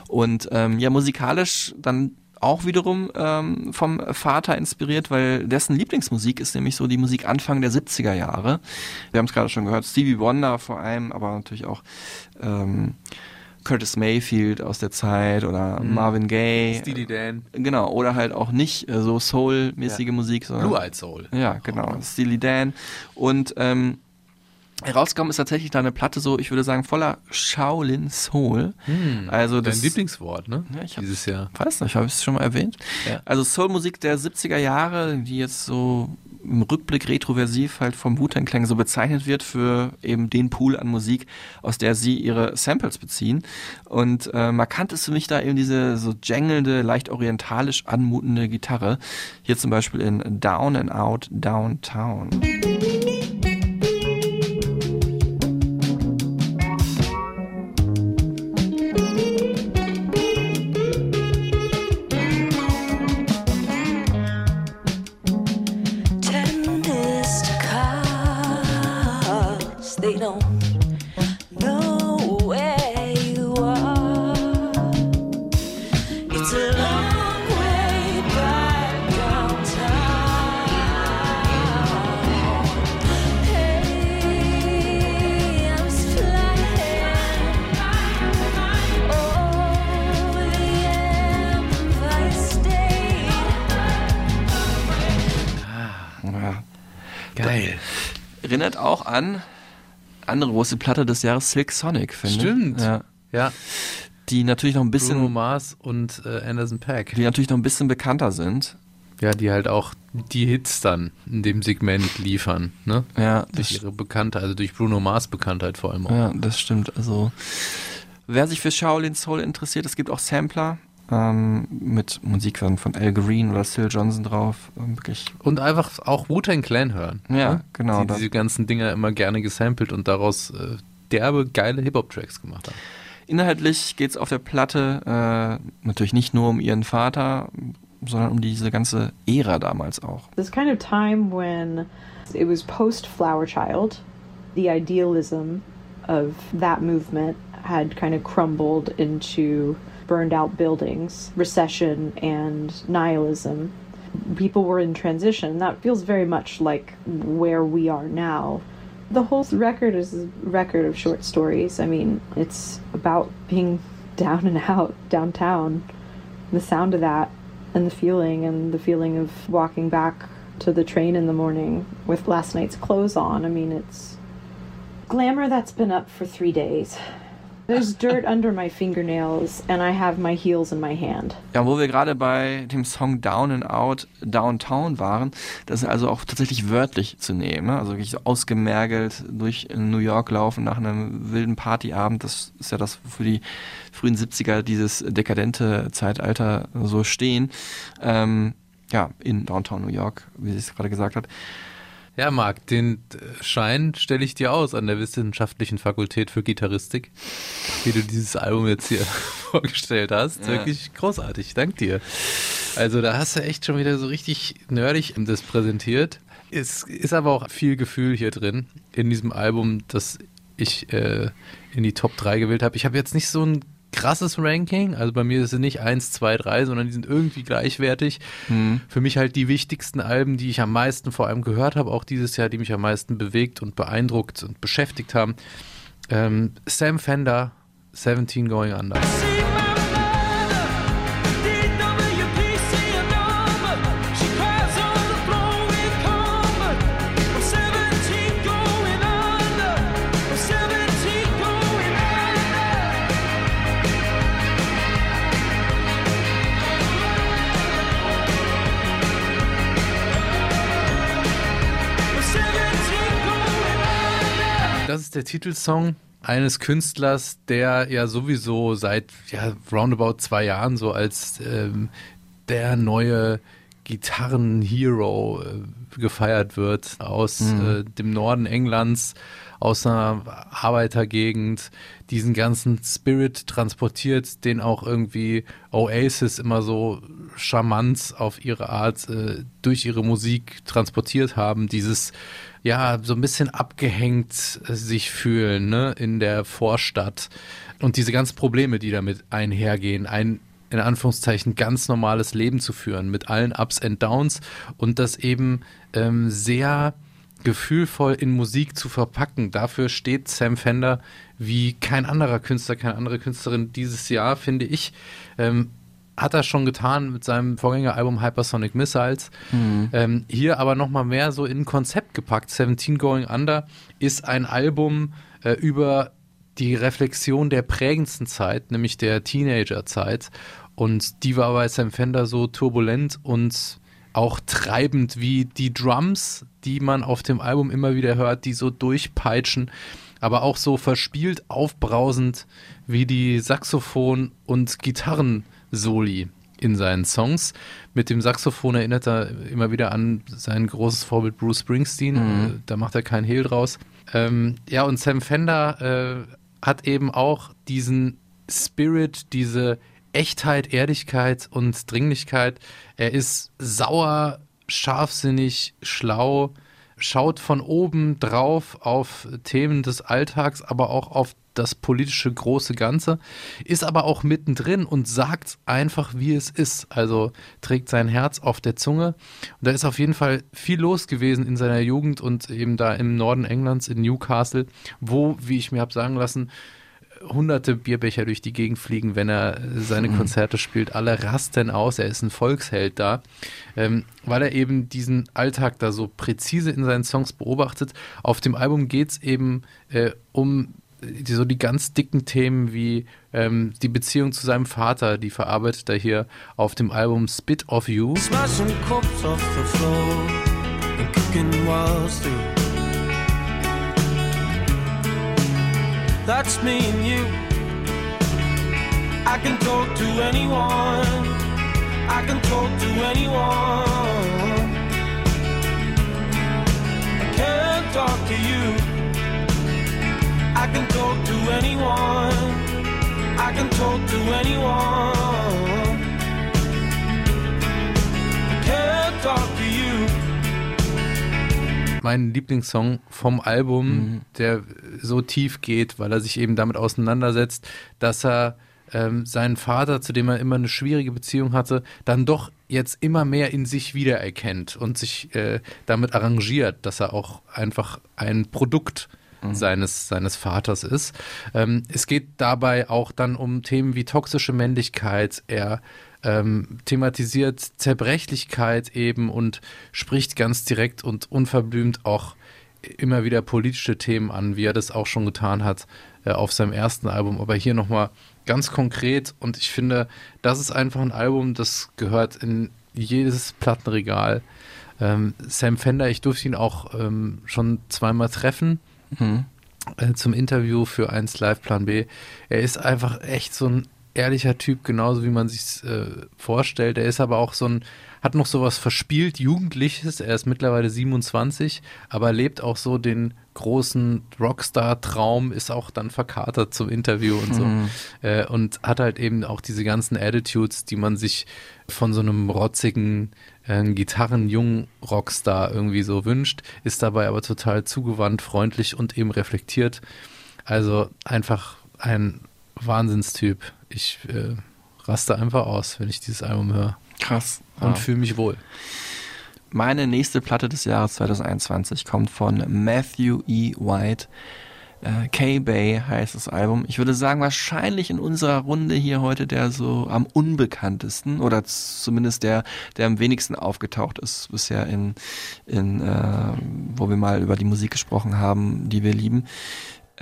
Und ähm, ja, musikalisch dann auch wiederum ähm, vom Vater inspiriert, weil dessen Lieblingsmusik ist nämlich so die Musik Anfang der 70er Jahre. Wir haben es gerade schon gehört, Stevie Wonder vor allem, aber natürlich auch ähm, Curtis Mayfield aus der Zeit oder Mhm. Marvin Gaye. Steely Dan. Genau, oder halt auch nicht äh, so Soul-mäßige Ja. Musik, sondern Blue Eyed Soul. ja, genau. Steely Dan. Und ähm, herausgekommen ist tatsächlich da eine Platte so, ich würde sagen, voller Shaolin Soul. Hm, also Dein das Lieblingswort, ne? Ja, ich hab- Dieses Jahr. Weiß nicht, habe ich es schon mal erwähnt? Ja. Also Soulmusik der 70er Jahre, die jetzt so im Rückblick retroversiv halt vom Wu-Tang Clan so bezeichnet wird für eben den Pool an Musik, aus der sie ihre Samples beziehen. Und äh, markant ist für mich da eben diese so jangelnde, leicht orientalisch anmutende Gitarre. Hier zum Beispiel in Down and Out Downtown. An andere große Platte des Jahres, Silk Sonic, finde ich. Stimmt. Ja. Ja. Die natürlich noch ein bisschen, Bruno Mars und äh, Anderson Paak. die natürlich noch ein bisschen bekannter sind. Ja, die halt auch die Hits dann in dem Segment liefern, ne? Ja, Durch das, ihre Bekanntheit, also durch Bruno Mars Bekanntheit vor allem auch. ja, das stimmt. Also, wer sich für Shaolin Soul interessiert, es gibt auch Sampler ähm, mit Musik von, von Al Green oder Sil Johnson drauf. Ähm, Wirklich Und einfach auch Wu-Tang Clan hören. Ja, ne? genau, Die das- diese ganzen Dinger immer gerne gesampelt und daraus äh, derbe, geile Hip-Hop-Tracks gemacht haben. Inhaltlich geht es auf der Platte äh, natürlich nicht nur um ihren Vater, sondern um diese ganze Ära damals auch. This kind of time when it was post Flower Child, the idealism of that movement had kind of crumbled into burned out buildings, recession, and nihilism. People were in transition. That feels very much like where we are now. The whole record is a record of short stories. I mean, it's about being down and out downtown. The sound of that and the feeling and the feeling of walking back to the train in the morning with last night's clothes on. I mean, it's glamour that's been up for three days. There's dirt under my fingernails, and I have my heels in my hand. Ja, wo wir gerade bei dem Song Down and Out Downtown waren, das ist also auch tatsächlich wörtlich zu nehmen. ne? Also wirklich so ausgemergelt durch New York laufen nach einem wilden Partyabend. Das ist ja das, wofür die frühen 70er dieses dekadente Zeitalter so stehen. Ähm, ja, in Downtown New York, wie sie es gerade gesagt hat. Ja, Marc, den Schein stelle ich dir aus an der Wissenschaftlichen Fakultät für Gitarristik, wie du dieses Album jetzt hier vorgestellt hast. Ja. Wirklich großartig, dank dir. Also da hast du echt schon wieder so richtig nerdig das präsentiert. Es ist aber auch viel Gefühl hier drin in diesem Album, das ich äh, in die Top 3 gewählt habe. Ich habe jetzt nicht so ein krasses Ranking, also bei mir ist es nicht 1, 2, 3, sondern die sind irgendwie gleichwertig. Für mich halt die wichtigsten Alben, die ich am meisten vor allem gehört habe, auch dieses Jahr, die mich am meisten bewegt und beeindruckt und beschäftigt haben. Ähm, Sam Fender, 17 Going Under. Der Titelsong eines Künstlers, der ja sowieso seit ja, roundabout zwei Jahren so als ähm, der neue Gitarrenhero äh, gefeiert wird aus äh, dem Norden Englands, aus einer Arbeitergegend, diesen ganzen Spirit transportiert, den auch irgendwie Oasis immer so charmant auf ihre Art äh, durch ihre Musik transportiert haben. Dieses ja, so ein bisschen abgehängt äh, sich fühlen, ne, in der Vorstadt. Und diese ganzen Probleme, die damit einhergehen, ein in Anführungszeichen ganz normales Leben zu führen, mit allen Ups and Downs und das eben ähm, sehr gefühlvoll in Musik zu verpacken. Dafür steht Sam Fender wie kein anderer Künstler, keine andere Künstlerin dieses Jahr, finde ich. Ähm, hat er schon getan mit seinem Vorgängeralbum Hypersonic Missiles. Ähm, hier aber nochmal mehr so in ein Konzept gepackt. 17 Going Under ist ein Album äh, über die Reflexion der prägendsten Zeit, nämlich der Teenagerzeit. Und die war bei Sam Fender so turbulent und auch treibend wie die Drums, die man auf dem Album immer wieder hört, die so durchpeitschen, aber auch so verspielt aufbrausend wie die Saxophon- und Gitarrensoli in seinen Songs. Mit dem Saxophon erinnert er immer wieder an sein großes Vorbild Bruce Springsteen. Äh, Da macht er keinen Hehl draus. Ähm, ja, und Sam Fender äh, hat eben auch diesen Spirit, diese Echtheit, Ehrlichkeit und Dringlichkeit. Er ist sauer, scharfsinnig, schlau, schaut von oben drauf auf Themen des Alltags, aber auch auf das politische große Ganze, ist aber auch mittendrin und sagt einfach, wie es ist. Also trägt sein Herz auf der Zunge. Und da ist auf jeden Fall viel los gewesen in seiner Jugend und eben da im Norden Englands, in Newcastle, wo, wie ich mir habe sagen lassen, hunderte Bierbecher durch die Gegend fliegen, wenn er seine Mhm. Konzerte spielt. Alle rasten aus. Er ist ein Volksheld da, ähm, weil er eben diesen Alltag da so präzise in seinen Songs beobachtet. Auf dem Album geht es eben äh, um die, so die ganz dicken Themen wie ähm, die Beziehung zu seinem Vater, die verarbeitet er hier auf dem Album Spit of You. Smashing cups off the floor and kicking walls through. That's me and you. I can talk to anyone. I can talk to anyone. I can't talk to you. I can talk to anyone. I can talk to anyone. I can't talk to you. mein Lieblingssong vom Album, der so tief geht, weil er sich eben damit auseinandersetzt, dass er ähm, seinen Vater, zu dem er immer eine schwierige Beziehung hatte, dann doch jetzt immer mehr in sich wiedererkennt und sich äh, damit arrangiert, dass er auch einfach ein Produkt seines, seines Vaters ist. Ähm, es geht dabei auch dann um Themen wie toxische Männlichkeit. Er ähm, thematisiert Zerbrechlichkeit eben und spricht ganz direkt und unverblümt auch immer wieder politische Themen an, wie er das auch schon getan hat äh, auf seinem ersten Album. Aber hier nochmal ganz konkret und ich finde, das ist einfach ein Album, das gehört in jedes Plattenregal. Ähm, Sam Fender, ich durfte ihn auch ähm, schon zweimal treffen Mhm. äh, zum Interview für 1 Live Plan B. Er ist einfach echt so ein ehrlicher Typ, genauso wie man sich äh, vorstellt. Er ist aber auch so ein, hat noch sowas verspielt Jugendliches. Er ist mittlerweile 27, aber lebt auch so den großen Rockstar-Traum, ist auch dann verkatert zum Interview und so. Mhm. Äh, und hat halt eben auch diese ganzen Attitudes, die man sich von so einem rotzigen äh, gitarrenjungen Rockstar irgendwie so wünscht, ist dabei aber total zugewandt, freundlich und eben reflektiert. Also einfach ein Wahnsinnstyp. Ich äh, raste einfach aus, wenn ich dieses Album höre. Krass. Und Ja. fühle mich wohl. Meine nächste Platte des Jahres 2021 kommt von Matthew E. White. Äh, K-Bay heißt das Album. Ich würde sagen, wahrscheinlich in unserer Runde hier heute der so am unbekanntesten oder zumindest der, der am wenigsten aufgetaucht ist bisher in, in äh, wo wir mal über die Musik gesprochen haben, die wir lieben.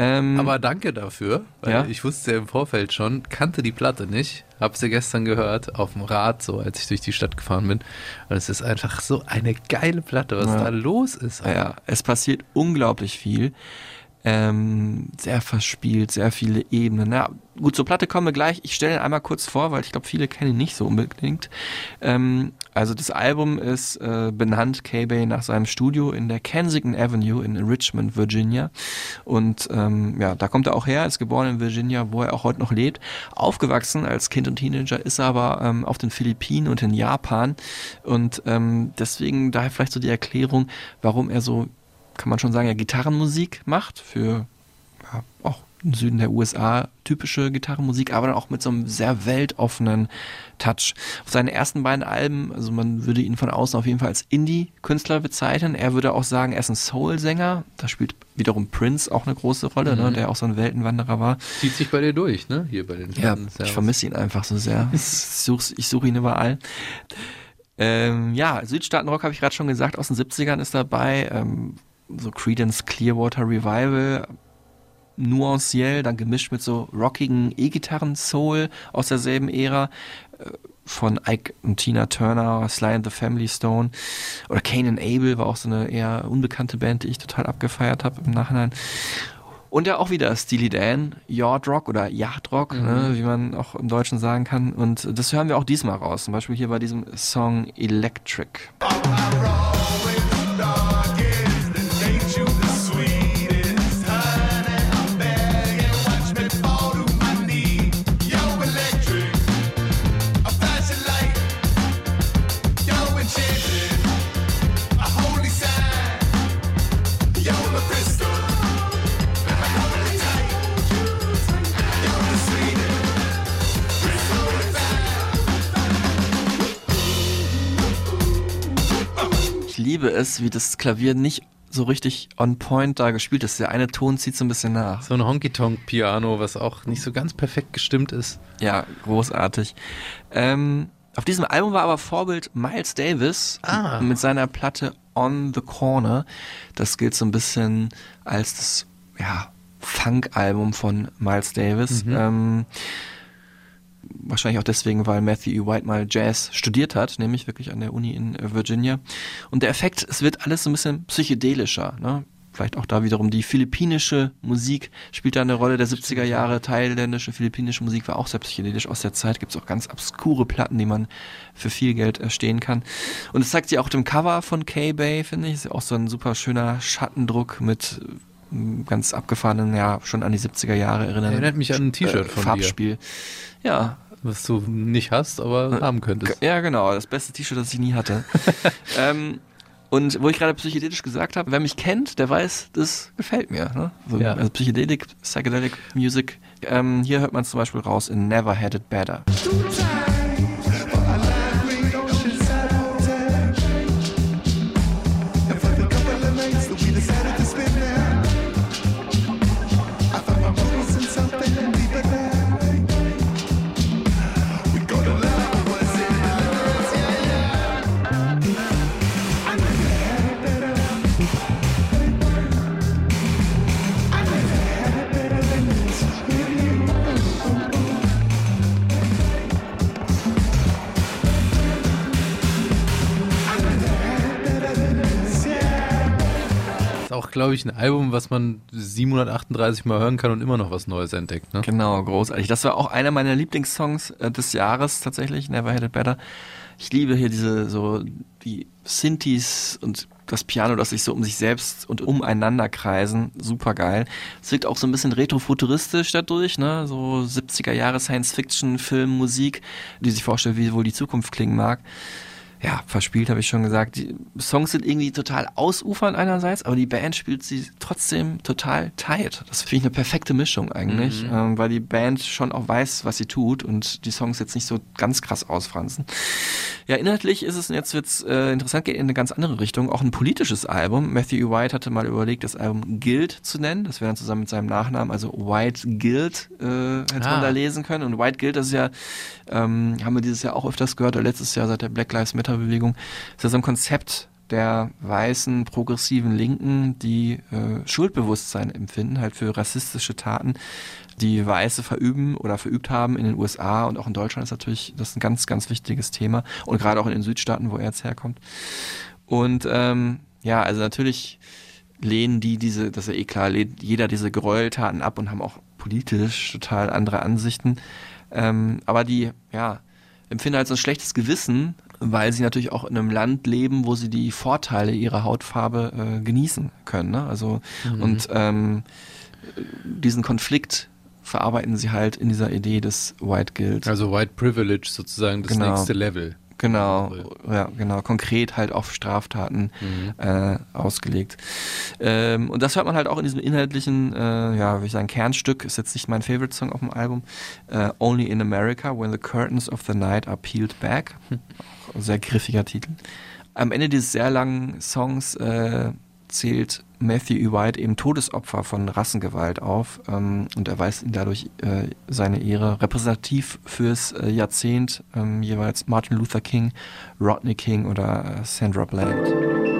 Ähm, Aber danke dafür, weil Ja? ich wusste ja im Vorfeld schon, kannte die Platte nicht, hab sie gestern gehört auf dem Rad, so als ich durch die Stadt gefahren bin. Und es ist einfach so eine geile Platte, was Ja. da los ist. Ja, es passiert unglaublich viel. Ähm, sehr verspielt, sehr viele Ebenen. Ja, gut, zur Platte kommen wir gleich. Ich stelle einmal kurz vor, weil ich glaube, viele kennen ihn nicht so unbedingt. Ähm, also das Album ist äh, benannt K-Bay nach seinem Studio in der Kensington Avenue in Richmond, Virginia. Und ähm, ja, da kommt er auch her, ist geboren in Virginia, wo er auch heute noch lebt. Aufgewachsen als Kind und Teenager ist er aber ähm, auf den Philippinen und in Japan. Und ähm, deswegen daher vielleicht so die Erklärung, warum er so kann man schon sagen, ja, Gitarrenmusik macht für ja, auch im Süden der USA typische Gitarrenmusik, aber dann auch mit so einem sehr weltoffenen Touch. Auf seinen ersten beiden Alben, also man würde ihn von außen auf jeden Fall als Indie-Künstler bezeichnen. Er würde auch sagen, er ist ein Soul-Sänger. Da spielt wiederum Prince auch eine große Rolle, ne, Mhm. der auch so ein Weltenwanderer war. Zieht sich bei dir durch, ne? Hier bei den Ja, ich vermisse ihn einfach so sehr. Ich suche such ihn überall. Ähm, ja, Südstaatenrock habe ich gerade schon gesagt, aus den 70ern ist dabei. Ähm, so Creedence Clearwater Revival, nuanciell, dann gemischt mit so rockigen E-Gitarren-Soul aus derselben Ära. äh, Von Ike und Tina Turner, Sly and the Family Stone oder Cain and Abel war auch so eine eher unbekannte Band, die ich total abgefeiert habe im Nachhinein. Und ja auch wieder Steely Dan, Yard Rock oder Yacht Rock, ne, wie man auch im Deutschen sagen kann. Und das hören wir auch diesmal raus. Zum Beispiel hier bei diesem Song Electric. Ich liebe es, wie das Klavier nicht so richtig on point da gespielt ist. Der eine Ton zieht so ein bisschen nach. So ein Honky-Tonk-Piano, was auch nicht so ganz perfekt gestimmt ist. Ja, großartig. Ähm, auf diesem Album war aber Vorbild Miles Davis Ah. mit seiner Platte On the Corner. Das gilt so ein bisschen als das ja, Funk-Album von Miles Davis. Mhm. Ähm, wahrscheinlich auch deswegen, weil Matthew E. White mal Jazz studiert hat, nämlich wirklich an der Uni in äh, Virginia. Und der Effekt, es wird alles so ein bisschen psychedelischer. Ne? Vielleicht auch da wiederum die philippinische Musik spielt da eine Rolle der 70er Jahre. Thailändische, philippinische Musik war auch sehr psychedelisch aus der Zeit. Gibt es auch ganz obskure Platten, die man für viel Geld erstehen kann. Und es zeigt sich auch dem Cover von K-Bay, finde ich. Ist ja auch so ein super schöner Schattendruck mit äh, ganz abgefahrenen, ja, schon an die 70er Jahre erinnern. Erinnert mich an ein T-Shirt von dir. Ja, Was du nicht hast, aber haben könntest. ja, genau. Das beste T-Shirt, das ich nie hatte. ähm, und wo ich gerade psychedelisch gesagt habe, wer mich kennt, der weiß, das gefällt mir. Ne? So, Ja. Also Psychedelik, Psychedelic Music. Ähm, hier hört man es zum Beispiel raus in Never Had It Better. Glaube ich, ein Album, was man 738 Mal hören kann und immer noch was Neues entdeckt. Ne? Genau, großartig. Das war auch einer meiner Lieblingssongs äh, des Jahres tatsächlich, Never Had It Better. Ich liebe hier diese so die Synthes und das Piano, das sich so um sich selbst und umeinander kreisen. Super geil. Es wirkt auch so ein bisschen retrofuturistisch dadurch, ne? So 70er Jahre Science-Fiction, Film, Musik, die sich vorstellt, wie wohl die Zukunft klingen mag. Ja, verspielt habe ich schon gesagt. Die Songs sind irgendwie total ausufernd einerseits, aber die Band spielt sie trotzdem total tight. Das finde ich eine perfekte Mischung eigentlich, Mhm. ähm, weil die Band schon auch weiß, was sie tut und die Songs jetzt nicht so ganz krass ausfranzen. Ja, inhaltlich ist es, und jetzt wird's äh, interessant, geht in eine ganz andere Richtung, auch ein politisches Album. Matthew. White hatte mal überlegt, das Album Guild zu nennen. Das wäre dann zusammen mit seinem Nachnamen, also White Guild, äh, hätte Ah. man da lesen können. Und White Guild, das ist ja, ähm, haben wir dieses Jahr auch öfters gehört, oder letztes Jahr seit der Black Lives Matter Bewegung, ist ja so ein Konzept der weißen, progressiven Linken, die äh, Schuldbewusstsein empfinden, halt für rassistische Taten, die Weiße verüben oder verübt haben in den USA und auch in Deutschland ist natürlich das ein ganz, ganz wichtiges Thema und gerade auch in den Südstaaten, wo er jetzt herkommt. Und ähm, ja, also natürlich lehnen die diese, das ist ja eh klar, lehnt jeder diese Gräueltaten ab und haben auch politisch total andere Ansichten. Ähm, aber die, ja, empfinden halt so ein schlechtes Gewissen, weil sie natürlich auch in einem Land leben, wo sie die Vorteile ihrer Hautfarbe äh, genießen können. Ne? Also Mhm. und ähm, diesen Konflikt verarbeiten sie halt in dieser Idee des White Guild. Also White Privilege sozusagen das Genau. nächste Level. Genau, ja, genau, konkret halt auf Straftaten Mhm. äh, ausgelegt. Ähm, und das hört man halt auch in diesem inhaltlichen, äh, ja, würde ich sagen, Kernstück, ist jetzt nicht mein Favorite Song auf dem Album, äh, Only in America, When the Curtains of the Night are Peeled Back. Ein sehr griffiger Titel. Am Ende dieses sehr langen Songs äh, zählt Matthew E. White eben Todesopfer von Rassengewalt auf ähm, und erweist ihm dadurch äh, seine Ehre repräsentativ fürs äh, Jahrzehnt ähm, jeweils Martin Luther King, Rodney King oder äh, Sandra Bland.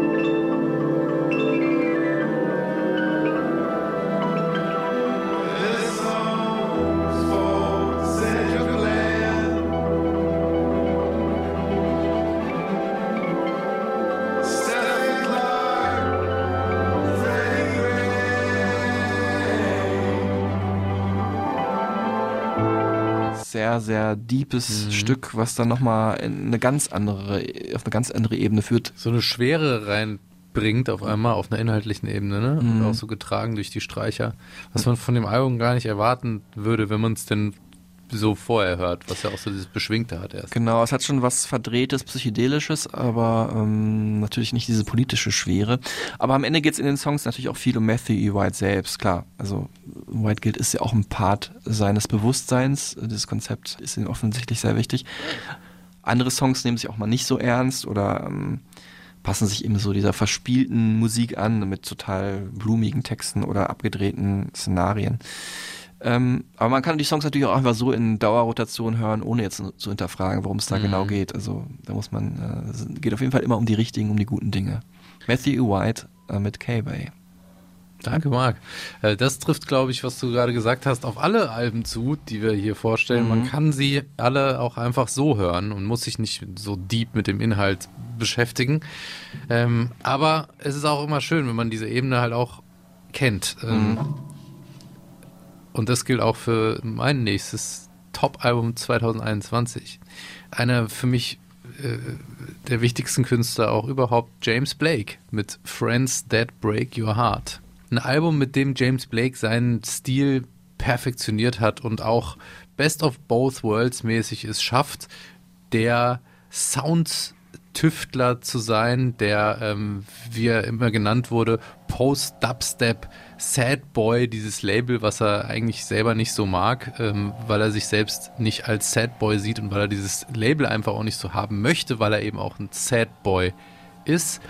Sehr, sehr deepes Mhm. Stück, was dann nochmal in eine ganz andere, auf eine ganz andere Ebene führt. So eine Schwere reinbringt auf einmal auf einer inhaltlichen Ebene, ne? Und Mhm. auch so getragen durch die Streicher. Was man von dem Album gar nicht erwarten würde, wenn man es denn so vorher hört, was ja auch so dieses Beschwingte hat erst. Genau, es hat schon was Verdrehtes, Psychedelisches, aber ähm, natürlich nicht diese politische Schwere. Aber am Ende geht es in den Songs natürlich auch viel um Matthew E. White selbst, klar. Also White Guild ist ja auch ein Part seines Bewusstseins. Dieses Konzept ist ihm offensichtlich sehr wichtig. Andere Songs nehmen sich auch mal nicht so ernst oder ähm, passen sich eben so dieser verspielten Musik an mit total blumigen Texten oder abgedrehten Szenarien. Ähm, aber man kann die Songs natürlich auch einfach so in Dauerrotation hören, ohne jetzt zu hinterfragen, worum es da Mhm. genau geht. Also da muss man, äh, es geht auf jeden Fall immer um die richtigen, um die guten Dinge. Matthew White äh, mit K-Bay. Danke, Marc. Äh, Das trifft, glaube ich, was du gerade gesagt hast, auf alle Alben zu, die wir hier vorstellen. Man Mhm. kann sie alle auch einfach so hören und muss sich nicht so deep mit dem Inhalt beschäftigen. Ähm, aber es ist auch immer schön, wenn man diese Ebene halt auch kennt. Ähm, Und das gilt auch für mein nächstes Top-Album 2021. Einer für mich äh, der wichtigsten Künstler auch überhaupt, James Blake mit Friends That Break Your Heart. Ein Album, mit dem James Blake seinen Stil perfektioniert hat und auch Best of Both Worlds mäßig es schafft, der Soundtüftler zu sein, der, ähm, wie er immer genannt wurde, Post-Dubstep, Sad Boy, dieses Label, was er eigentlich selber nicht so mag, ähm, weil er sich selbst nicht als Sad Boy sieht und weil er dieses Label einfach auch nicht so haben möchte, weil er eben auch ein Sad Boy ist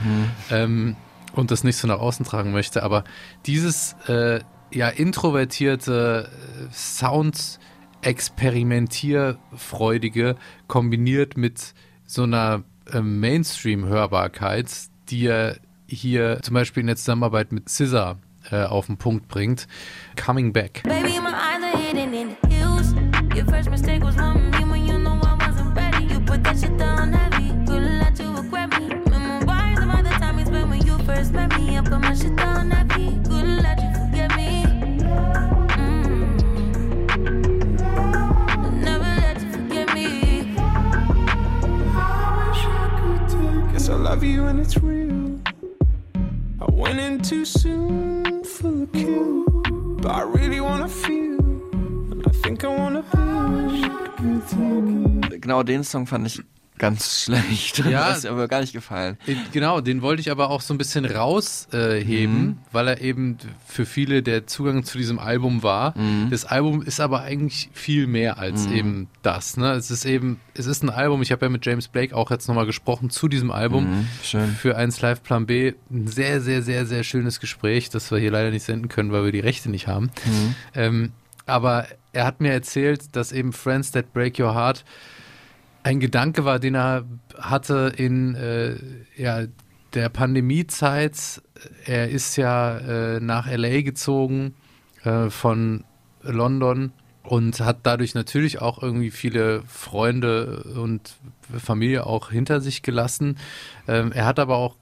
ähm, und das nicht so nach außen tragen möchte. Aber dieses äh, ja introvertierte äh, Sound experimentierfreudige kombiniert mit so einer äh, Mainstream-Hörbarkeit, die er hier zum Beispiel in der Zusammenarbeit mit Scissor äh, auf den Punkt bringt. Coming Back. Baby, my eyes are hidden in the hills. Your first mistake was wanting me when you know I wasn't ready. You put that shit down heavy. Couldn't let you regret me. Memoirs about the time spent when you first met me. I put my shit down heavy. Couldn't let you forget me. Never let you forget me. Guess I love you and it's real. I went in too soon but I really wanna feel, and I think I wanna build. Genau den Song fand ich ganz schlecht. Ja. Das ist mir aber gar nicht gefallen. Äh, Genau, den wollte ich aber auch so ein bisschen rausheben, Mhm. weil er eben für viele der Zugang zu diesem Album war. Das Album ist aber eigentlich viel mehr als Mhm. eben das. Ne? Es ist eben, es ist ein Album, ich habe ja mit James Blake auch jetzt nochmal gesprochen zu diesem Album. Mhm, schön. Für 1 Live Plan B ein sehr, sehr, sehr, sehr schönes Gespräch, das wir hier leider nicht senden können, weil wir die Rechte nicht haben. Mhm. Ähm, aber er hat mir erzählt, dass eben Friends That Break Your Heart ein Gedanke war, den er hatte in äh, ja, der Pandemiezeit. Er ist ja äh, nach LA gezogen äh, von London und hat dadurch natürlich auch irgendwie viele Freunde und Familie auch hinter sich gelassen. Ähm, er hat aber auch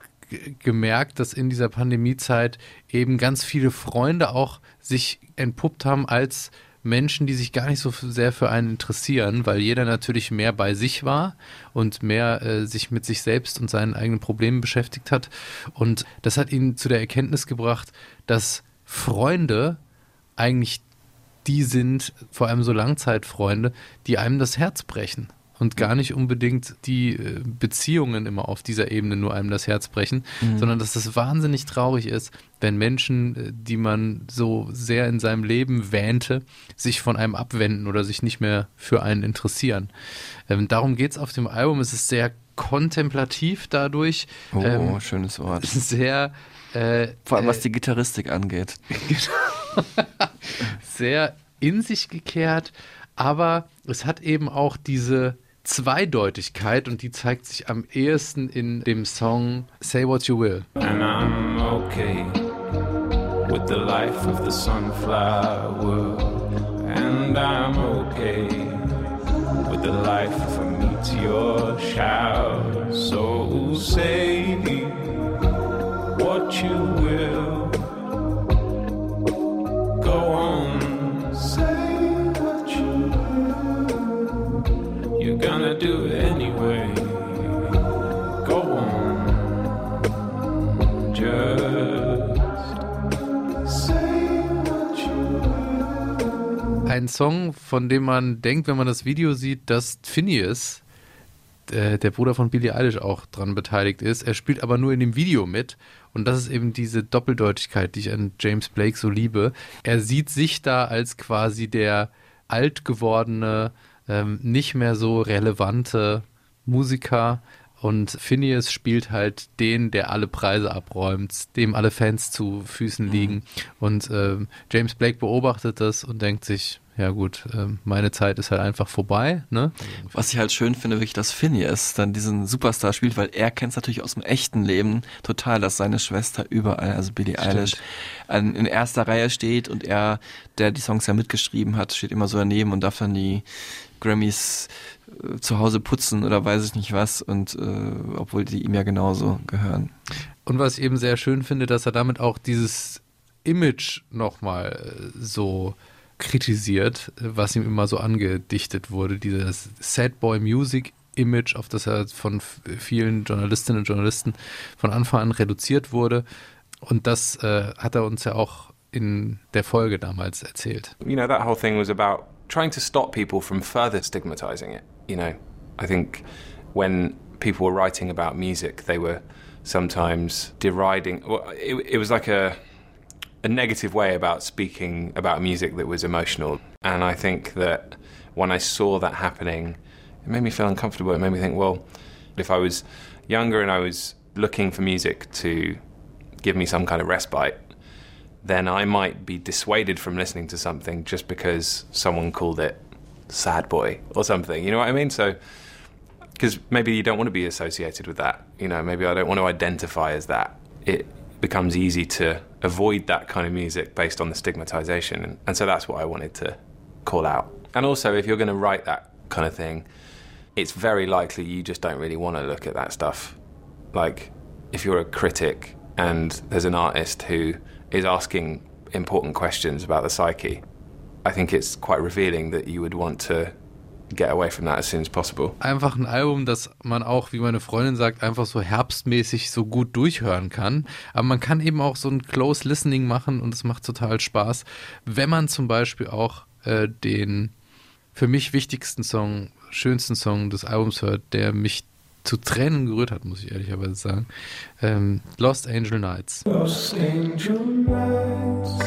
gemerkt, dass in dieser Pandemiezeit eben ganz viele Freunde auch sich entpuppt haben als Menschen, die sich gar nicht so sehr für einen interessieren, weil jeder natürlich mehr bei sich war und mehr äh, sich mit sich selbst und seinen eigenen Problemen beschäftigt hat. Und das hat ihn zu der Erkenntnis gebracht, dass Freunde eigentlich die sind, vor allem so Langzeitfreunde, die einem das Herz brechen. Und gar nicht unbedingt die äh, Beziehungen immer auf dieser Ebene nur einem das Herz brechen, Mhm. sondern dass es wahnsinnig traurig ist, wenn Menschen, äh, die man so sehr in seinem Leben wähnte, sich von einem abwenden oder sich nicht mehr für einen interessieren. Ähm, darum geht es auf dem Album. Es ist sehr kontemplativ dadurch. Oh, ähm, schönes Wort. sehr. Äh, Vor allem was äh, die Gitarristik angeht. sehr in sich gekehrt, aber es hat eben auch diese Zweideutigkeit und die zeigt sich am ehesten in dem Song Say What You Will. And I'm okay with the life of the sunflower. And I'm okay with the life of a meteor shower. So say what you will. Go on, say gonna do it anyway. Go on, just say what you Ein Song, von dem man denkt, wenn man das Video sieht, dass Phineas, äh, der Bruder von Billie Eilish, auch dran beteiligt ist. Er spielt aber nur in dem Video mit. Und das ist eben diese Doppeldeutigkeit, die ich an James Blake so liebe. Er sieht sich da als quasi der alt gewordene, ähm, nicht mehr so relevante Musiker Und Phineas spielt halt den, der alle Preise abräumt, dem alle Fans zu Füßen liegen. Und ähm, James Blake beobachtet das und denkt sich, ja gut, ähm, meine Zeit ist halt einfach vorbei. Ne? Was ich halt schön finde, wirklich, dass Phineas dann diesen Superstar spielt, weil er kennt es natürlich aus dem echten Leben total, dass seine Schwester überall, also Billie Eilish, an, in erster Reihe steht und er, der die Songs ja mitgeschrieben hat, steht immer so daneben und darf dann die Grammys äh, zu Hause putzen oder weiß ich nicht was und äh, obwohl die ihm ja genauso gehören. Und was ich eben sehr schön finde, dass er damit auch dieses Image nochmal äh, so kritisiert, was ihm immer so angedichtet wurde, dieses Sad Boy Music Image, auf das er von vielen Journalistinnen und Journalisten von Anfang an reduziert wurde. Und das äh, hat er uns ja auch in der Folge damals erzählt. you know, that whole thing was about trying to stop people from further stigmatizing it. You know, I think when people were writing about music, they were sometimes deriding. Well, it, it was like a a negative way about speaking about music that was emotional. And I think that when I saw that happening, it made me feel uncomfortable. It made me think, well, if I was younger and I was looking for music to give me some kind of respite, then I might be dissuaded from listening to something just because someone called it sad boy or something. You know what I mean? So, because maybe you don't want to be associated with that. You know, maybe I don't want to identify as that. It becomes easy to avoid that kind of music based on the stigmatization. And, and so that's what I wanted to call out. And also, if you're going to write that kind of thing, it's very likely you just don't really want to look at that stuff. Like, if you're a critic and there's an artist who is asking important questions about the psyche, I think it's quite revealing that you would want to get away from that as soon as possible. Einfach ein Album, das man auch, wie meine Freundin sagt, einfach so herbstmäßig so gut durchhören kann. Aber man kann eben auch so ein Close Listening machen und es macht total Spaß, wenn man zum Beispiel auch äh, den für mich wichtigsten Song, schönsten Song des Albums hört, der mich zu Tränen gerührt hat, muss ich ehrlicherweise sagen. Ähm, Lost Angel Nights. Lost angel nights,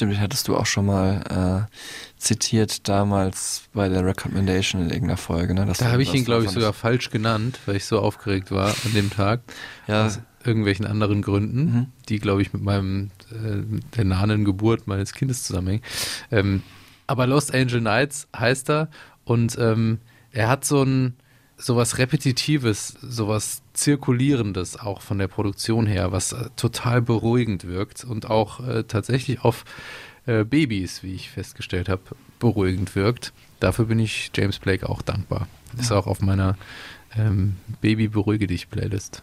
Stimmt, den hattest du auch schon mal äh, zitiert damals bei der Recommendation in irgendeiner Folge. Ne? Da habe ich ihn, glaube ich, sogar falsch genannt, weil ich so aufgeregt war an dem Tag. Ja. Aus irgendwelchen anderen Gründen, Mhm. die, glaube ich, mit meinem äh, der nahen Geburt meines Kindes zusammenhängen. Ähm, aber Lost Angel Nights heißt er und ähm, er hat so ein sowas Repetitives, sowas Zirkulierendes auch von der Produktion her, was äh, total beruhigend wirkt und auch äh, tatsächlich auf äh, Babys, wie ich festgestellt habe, beruhigend wirkt. Dafür bin ich James Blake auch dankbar. Ist Ja. auch auf meiner ähm, Baby beruhige dich Playlist.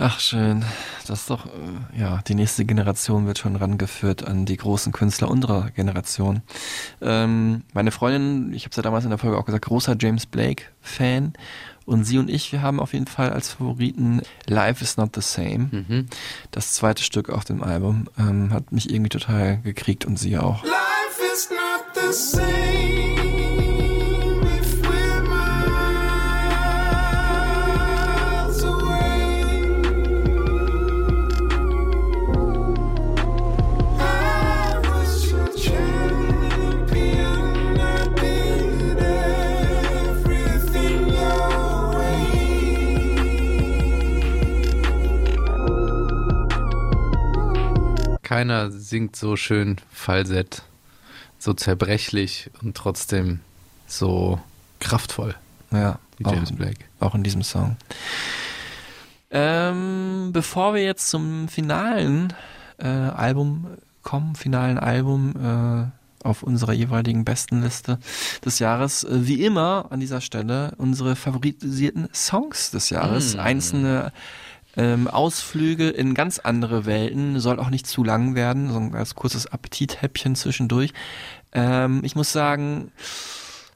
Ach, schön. Das ist doch, äh, ja, die nächste Generation wird schon rangeführt an die großen Künstler unserer Generation. Ähm, meine Freundin, ich habe es ja damals in der Folge auch gesagt, großer James Blake-Fan. Und sie und ich, wir haben auf jeden Fall als Favoriten Life is Not the Same. Mhm. Das zweite Stück auf dem Album ähm, hat mich irgendwie total gekriegt und sie auch. Life is not the same Keiner singt so schön Falsett, so zerbrechlich und trotzdem so kraftvoll Ja, wie auch, James Blake. auch in diesem Song. Ähm, bevor wir jetzt zum finalen äh, Album kommen, finalen Album äh, auf unserer jeweiligen besten Liste des Jahres, äh, wie immer an dieser Stelle unsere favorisierten Songs des Jahres. Mm. Einzelne ähm, Ausflüge in ganz andere Welten, soll auch nicht zu lang werden, so ein ganz kurzes Appetithäppchen zwischendurch. Ähm, ich muss sagen,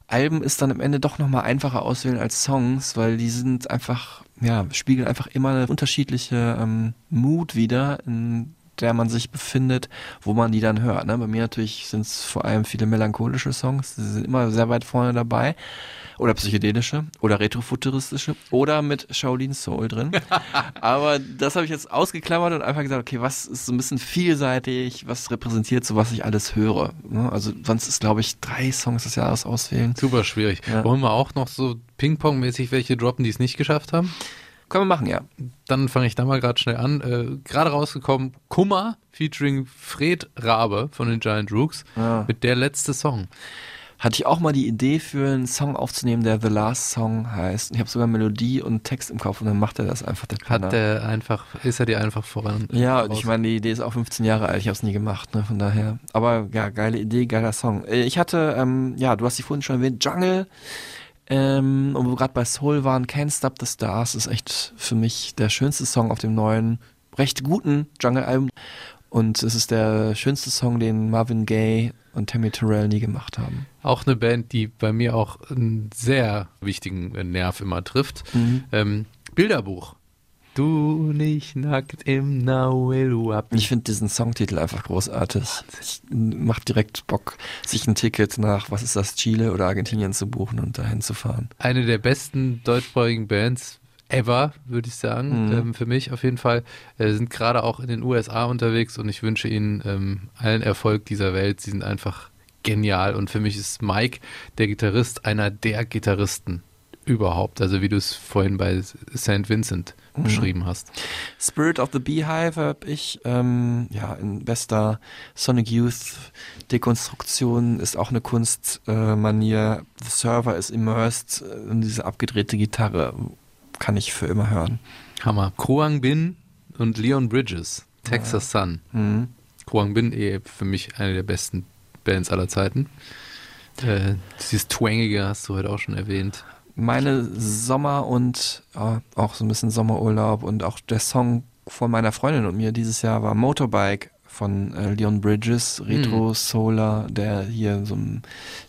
Alben ist dann am Ende doch nochmal einfacher auswählen als Songs, weil die sind einfach, ja, spiegeln einfach immer eine unterschiedliche ähm, Mood wieder, in der man sich befindet, wo man die dann hört. Ne? Bei mir natürlich sind es vor allem viele melancholische Songs, die sind immer sehr weit vorne dabei. Oder psychedelische oder retrofuturistische oder mit Shaolin Soul drin. Aber das habe ich jetzt ausgeklammert und einfach gesagt, okay, was ist so ein bisschen vielseitig, was repräsentiert so, was ich alles höre. Ne? Also sonst ist, glaube ich, drei Songs des Jahres auswählen. Super schwierig. Ja. Wollen wir auch noch so Ping-Pong-mäßig welche droppen, die es nicht geschafft haben? Können wir machen, ja. Dann fange ich da mal gerade schnell an. Äh, gerade rausgekommen, Kummer featuring Fred Rabe von den Giant Rooks Ja. mit der letzte Song. Hatte ich auch mal die Idee für einen Song aufzunehmen, der The Last Song heißt. Ich habe sogar Melodie und Text im Kopf und dann macht er das einfach. Der Penner. Hat der einfach, ist er dir einfach voran? Ja, und raus- ich meine, die Idee ist auch 15 Jahre alt, ich habe es nie gemacht, ne, von daher. Aber ja, geile Idee, geiler Song. Äh, Ich hatte, ähm, ja, du hast die vorhin schon erwähnt, Jungle, ähm, und wo wir gerade bei Soul waren, Can't Stop the Stars ist echt für mich der schönste Song auf dem neuen, recht guten Jungle-Album. Und es ist der schönste Song, den Marvin Gaye und Tammy Terrell nie gemacht haben. Auch eine Band, die bei mir auch einen sehr wichtigen Nerv immer trifft. Mhm. Ähm, Bilderbuch. Du nicht nackt im Naueluap. Ich finde diesen Songtitel einfach großartig. Ich, macht direkt Bock, sich ein Ticket nach, was ist das, Chile oder Argentinien zu buchen und dahin zu fahren. Eine der besten deutschsprachigen Bands ever, würde ich sagen. Mhm. Ähm, für mich auf jeden Fall. Äh, sind gerade auch in den USA unterwegs und ich wünsche ihnen ähm, allen Erfolg dieser Welt. Sie sind einfach genial und für mich ist Mike, der Gitarrist, einer der Gitarristen überhaupt. Also wie du es vorhin bei St. Vincent Mhm. beschrieben hast. Spirit of the Beehive habe ich, ähm, ja, in bester Sonic Youth Dekonstruktion ist auch eine Kunstmanier. Äh, Server ist immersed äh, in diese abgedrehte Gitarre. Kann ich für immer hören. Hammer. Kruang Bin und Leon Bridges, Texas Sun. Mhm. Kruang Bin eh für mich eine der besten Bands aller Zeiten. Äh, dieses Twangige hast du heute auch schon erwähnt. Meine Sommer und ja, auch so ein bisschen Sommerurlaub und auch der Song von meiner Freundin und mir dieses Jahr war Motorbike von äh, Leon Bridges, Retro Solar, der hier so ein,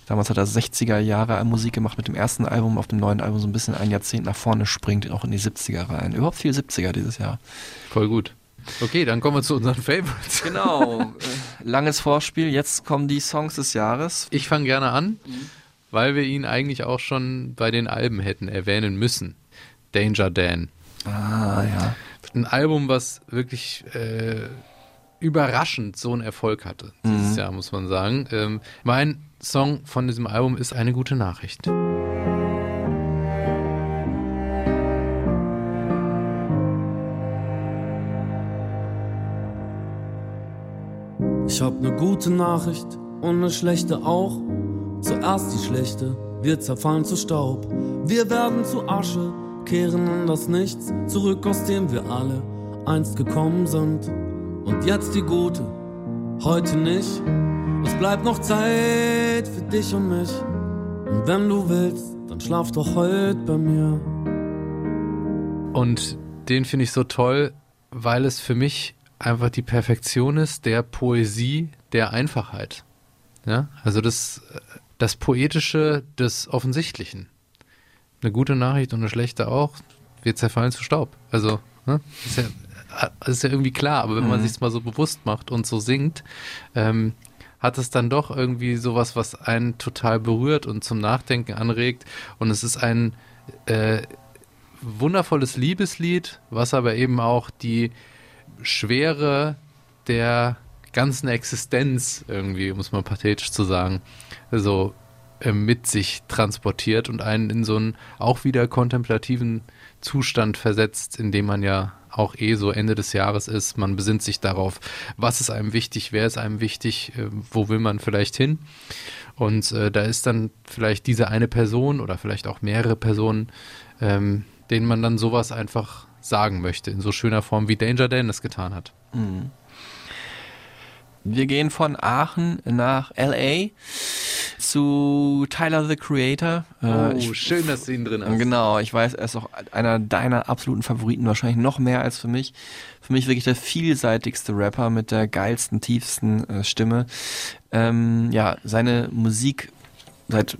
damals hat er 60er Jahre Musik gemacht mit dem ersten Album, auf dem neuen Album so ein bisschen ein Jahrzehnt nach vorne springt, auch in die 70er rein. Überhaupt viel 70er dieses Jahr. Voll gut. Okay, dann kommen wir zu unseren Favorites. Genau. äh, langes Vorspiel, jetzt kommen die Songs des Jahres. Ich fange gerne an, weil wir ihn eigentlich auch schon bei den Alben hätten erwähnen müssen. Danger Dan. Ah, ja. Ein Album, was wirklich äh, überraschend so einen Erfolg hatte dieses Mhm. Jahr, muss man sagen. Ähm, mein Song von diesem Album ist eine gute Nachricht. Ich hab ne gute Nachricht und ne schlechte auch. Zuerst die schlechte, wir zerfallen zu Staub. Wir werden zu Asche, kehren in das Nichts zurück, aus dem wir alle einst gekommen sind. Und jetzt die gute, heute nicht. Es bleibt noch Zeit für dich und mich. Und wenn du willst, dann schlaf doch heute bei mir. Und den finde ich so toll, weil es für mich einfach die Perfektion ist der Poesie der Einfachheit. Ja, also das, das Poetische des Offensichtlichen. Eine gute Nachricht und eine schlechte auch. Wir zerfallen zu Staub. Also, ne? ist, ja, ist ja irgendwie klar, aber wenn man Mhm. sich mal so bewusst macht und so singt, ähm, hat es dann doch irgendwie sowas, was einen total berührt und zum Nachdenken anregt. Und es ist ein äh, wundervolles Liebeslied, was aber eben auch die Schwere der ganzen Existenz irgendwie, um es mal pathetisch zu sagen, so äh, mit sich transportiert und einen in so einen auch wieder kontemplativen Zustand versetzt, in dem man ja auch eh so Ende des Jahres ist. Man besinnt sich darauf, was ist einem wichtig, wer ist einem wichtig, äh, wo will man vielleicht hin. Und äh, da ist dann vielleicht diese eine Person oder vielleicht auch mehrere Personen, ähm, denen man dann sowas einfach sagen möchte, in so schöner Form, wie Danger Dan es getan hat. Mhm. Wir gehen von Aachen nach LA zu Tyler the Creator. Oh, schön, dass du ihn drin hast. Genau, ich weiß, er ist auch einer deiner absoluten Favoriten, wahrscheinlich noch mehr als für mich. Für mich wirklich der vielseitigste Rapper mit der geilsten, tiefsten äh, Stimme. Ähm, ja, seine Musik seit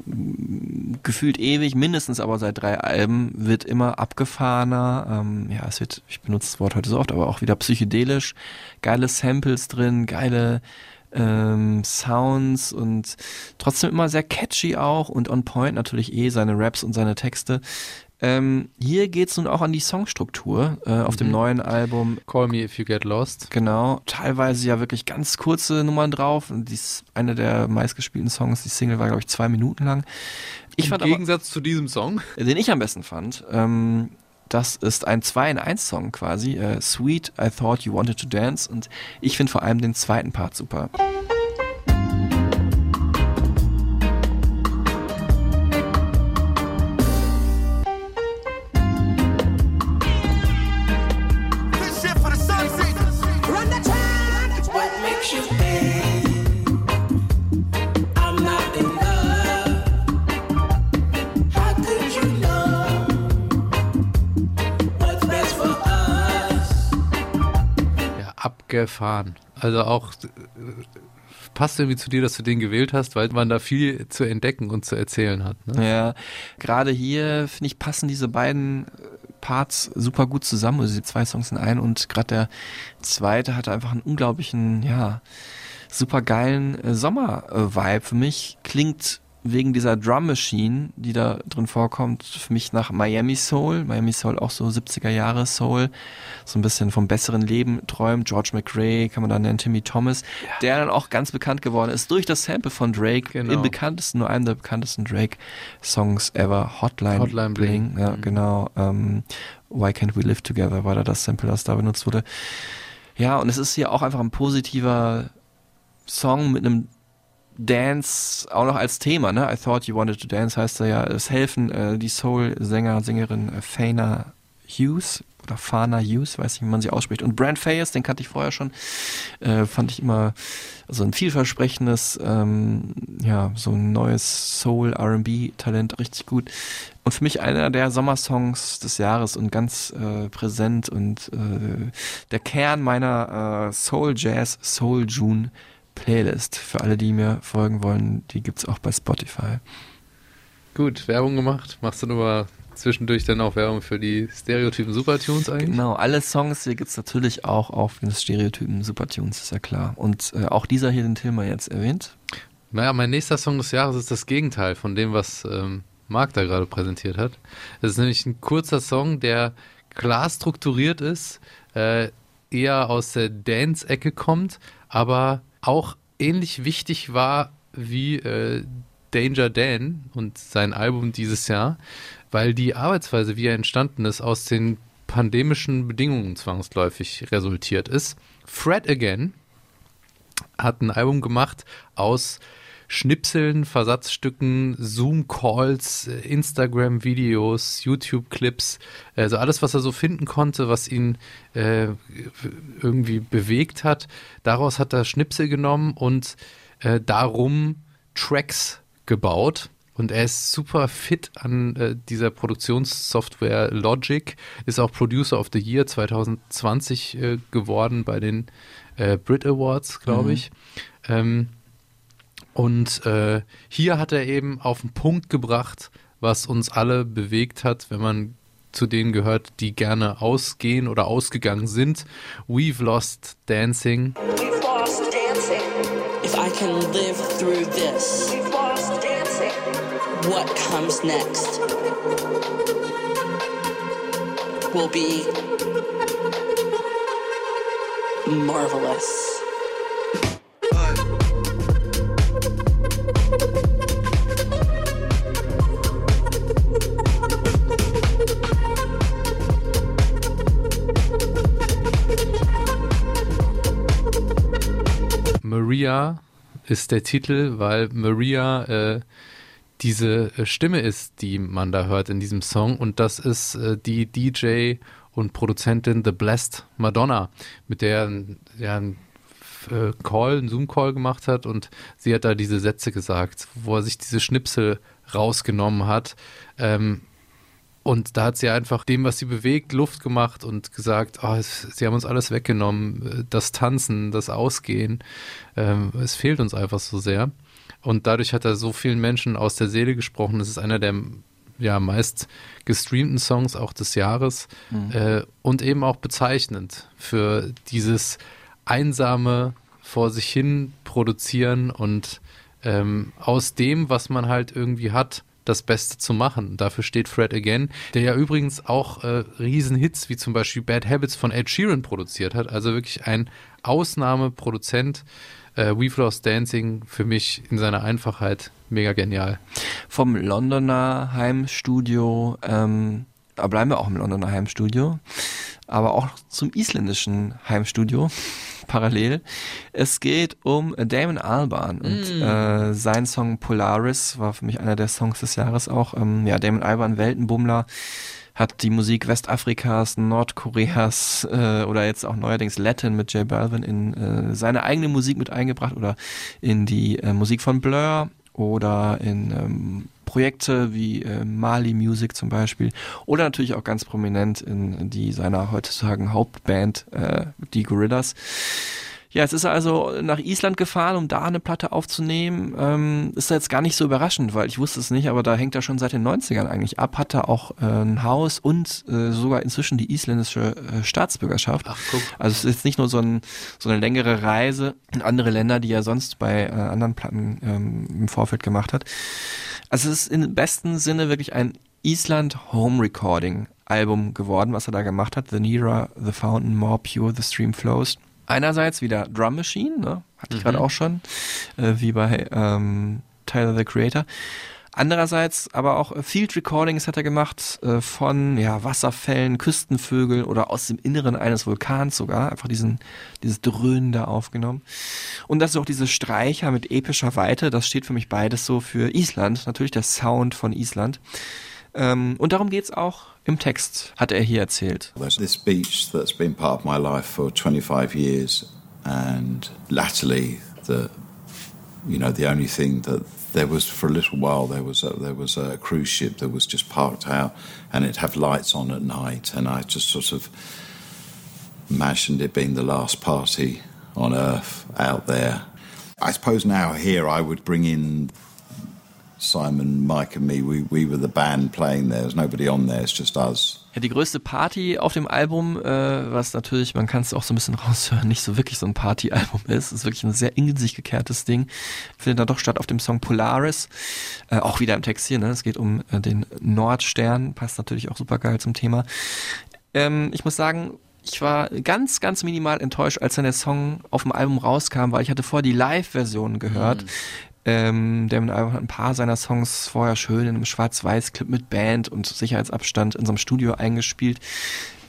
gefühlt ewig, mindestens aber seit drei Alben, wird immer abgefahrener. Ähm, ja, es wird, ich benutze das Wort heute so oft, aber auch wieder psychedelisch. Geile Samples drin, geile ähm, Sounds und trotzdem immer sehr catchy auch und on point natürlich eh seine Raps und seine Texte. Ähm, hier geht's nun auch an die Songstruktur äh, auf dem Mhm. neuen Album. Call Me If You Get Lost. Genau, teilweise ja wirklich ganz kurze Nummern drauf. Und dies eine der meistgespielten Songs. Die Single war, glaube ich, zwei Minuten lang. Ich Im fand Gegensatz zu diesem Song. aber, den ich am besten fand, ähm, das ist ein 2 in 1 Song quasi. Äh, Sweet, I Thought You Wanted to Dance. Und ich finde vor allem den zweiten Part super. Abgefahren. Also auch äh, passt irgendwie zu dir, dass du den gewählt hast, weil man da viel zu entdecken und zu erzählen hat. Ne? Ja, gerade hier, finde ich, passen diese beiden äh, Parts super gut zusammen, also die zwei Songs in einen und gerade der zweite hatte einfach einen unglaublichen, ja, super geilen äh, Sommer-Vibe für mich. Klingt wegen dieser Drum Machine, die da drin vorkommt, für mich nach Miami Soul. Miami Soul auch so 70er Jahre Soul, so ein bisschen vom besseren Leben träumt. George McRae kann man da nennen, Timmy Thomas, der dann auch ganz bekannt geworden ist durch das Sample von Drake, Genau. im bekanntesten, nur einem der bekanntesten Drake-Songs ever, Hotline, Hotline Bling. Bling. Ja, Mhm. genau. Ähm, Why Can't We Live Together war da das Sample, das da benutzt wurde. Ja, und es ist hier auch einfach ein positiver Song mit einem Dance auch noch als Thema, ne? I thought you wanted to dance heißt er ja. Es helfen äh, die Soul-Sänger, Sängerin äh, Fana Hughes oder Fana Hughes, weiß nicht, wie man sie ausspricht. Und Brand Fayes, den kannte ich vorher schon, äh, fand ich immer so ein vielversprechendes, ähm, ja, so ein neues Soul-R&B-Talent, richtig gut. Und für mich einer der Sommersongs des Jahres und ganz äh, präsent und äh, der Kern meiner äh, Soul Jazz, Soul June Playlist. Für alle, die mir folgen wollen, die gibt's auch bei Spotify. Gut, Werbung gemacht. Machst du nur mal zwischendurch dann auch Werbung für die Stereotypen Supertunes eigentlich? Genau, alle Songs hier gibt's natürlich auch auf den Stereotypen Supertunes, ist ja klar. Und äh, auch dieser hier, den Tilma jetzt erwähnt. Naja, mein nächster Song des Jahres ist das Gegenteil von dem, was ähm, Marc da gerade präsentiert hat. Es ist nämlich ein kurzer Song, der klar strukturiert ist, äh, eher aus der Dance-Ecke kommt, aber auch ähnlich wichtig war wie äh, Danger Dan und sein Album dieses Jahr, weil die Arbeitsweise, wie er entstanden ist, aus den pandemischen Bedingungen zwangsläufig resultiert ist. Fred Again hat ein Album gemacht aus Schnipseln, Versatzstücken, Zoom-Calls, äh, Instagram-Videos, YouTube-Clips, also alles, was er so finden konnte, was ihn äh, irgendwie bewegt hat. Daraus hat er Schnipsel genommen und äh, darum Tracks gebaut. Und er ist super fit an äh, dieser Produktionssoftware Logic, ist auch Producer of the Year 2020 äh, geworden bei den äh, Brit Awards, glaube Mhm. ich. Ähm, und äh, hier hat er eben auf den Punkt gebracht, was uns alle bewegt hat, wenn man zu denen gehört, die gerne ausgehen oder ausgegangen sind. We've lost dancing. We've lost dancing. If I can live through this, we've lost dancing. What comes next will be marvelous. Ist der Titel, weil Maria äh, diese äh, Stimme ist, die man da hört in diesem Song. Und das ist äh, die DJ und Produzentin The Blessed Madonna, mit der ja, ein äh, Call, einen Zoom-Call gemacht hat und sie hat da diese Sätze gesagt, wo er sich diese Schnipsel rausgenommen hat. Ähm, und da hat sie einfach dem, was sie bewegt, Luft gemacht und gesagt, oh, es, sie haben uns alles weggenommen, äh, das Tanzen, das Ausgehen, ähm, es fehlt uns einfach so sehr. Und dadurch hat er so vielen Menschen aus der Seele gesprochen. Das ist einer der ja, meist gestreamten Songs auch des Jahres Mhm. äh, und eben auch bezeichnend für dieses einsame vor sich hin produzieren und ähm, aus dem, was man halt irgendwie hat, das Beste zu machen. Dafür steht Fred Again, der ja übrigens auch äh, Riesenhits wie zum Beispiel Bad Habits von Ed Sheeran produziert hat. Also wirklich ein Ausnahmeproduzent. Äh, We've Lost Dancing für mich in seiner Einfachheit mega genial. Vom Londoner Heimstudio, ähm, da bleiben wir auch im Londoner Heimstudio, aber auch zum isländischen Heimstudio parallel. Es geht um Damon Albarn und Mm. äh, sein Song Polaris war für mich einer der Songs des Jahres auch. Ähm, ja, Damon Albarn, Weltenbummler, hat die Musik Westafrikas, Nordkoreas äh, oder jetzt auch neuerdings Latin mit J Balvin in äh, seine eigene Musik mit eingebracht oder in die äh, Musik von Blur oder in ähm, Projekte wie äh, Mali Music zum Beispiel oder natürlich auch ganz prominent in die seiner heutzutage Hauptband, äh, die Gorillas. Ja, jetzt ist er also nach Island gefahren, um da eine Platte aufzunehmen. Ähm, ist jetzt gar nicht so überraschend, weil ich wusste es nicht, aber da hängt er schon seit den 90ern eigentlich ab, hat er auch äh, ein Haus und äh, sogar inzwischen die isländische äh, Staatsbürgerschaft. Ach, guck. Also es ist jetzt nicht nur so, ein, so eine längere Reise in andere Länder, die er sonst bei äh, anderen Platten ähm, im Vorfeld gemacht hat. Also es ist im besten Sinne wirklich ein Island Home Recording Album geworden, was er da gemacht hat. The Nearer the Fountain, More Pure the Stream Flows. Einerseits wieder Drum Machine, ne? hatte ich Mhm. gerade auch schon, äh, wie bei ähm, Tyler the Creator. Andererseits aber auch äh, Field Recordings hat er gemacht äh, von ja, Wasserfällen, Küstenvögeln oder aus dem Inneren eines Vulkans sogar. Einfach diesen, dieses Dröhnen da aufgenommen. Und das ist auch diese Streicher mit epischer Weite. Das steht für mich beides so für Island. Natürlich der Sound von Island. Ähm, und darum geht's auch im Text, hat er hier erzählt. There's this beach that's been part of my life for 25 years, and latterly, the you know the only thing that there was for a little while there was a, there was a cruise ship that was just parked out, and it'd have lights on at night, and I just sort of imagined it being the last party on Earth out there. I suppose now here I would bring in Simon, Mike, and me. We we were the band playing there. There's nobody on there. It's just us. Ja, die größte Party auf dem Album, äh, was natürlich, man kann es auch so ein bisschen raushören, nicht so wirklich so ein Partyalbum ist. ist wirklich ein sehr in sich gekehrtes Ding. Findet dann doch statt auf dem Song Polaris. Äh, auch wieder im Text hier, ne? Es geht um äh, den Nordstern, passt natürlich auch super geil zum Thema. Ähm, ich muss sagen, ich war ganz, ganz minimal enttäuscht, als dann der Song auf dem Album rauskam, weil ich hatte vorher die Live-Version gehört. Ähm, Damon Albarn hat ein paar seiner Songs vorher schön in einem Schwarz-Weiß-Clip mit Band und Sicherheitsabstand in so einem Studio eingespielt.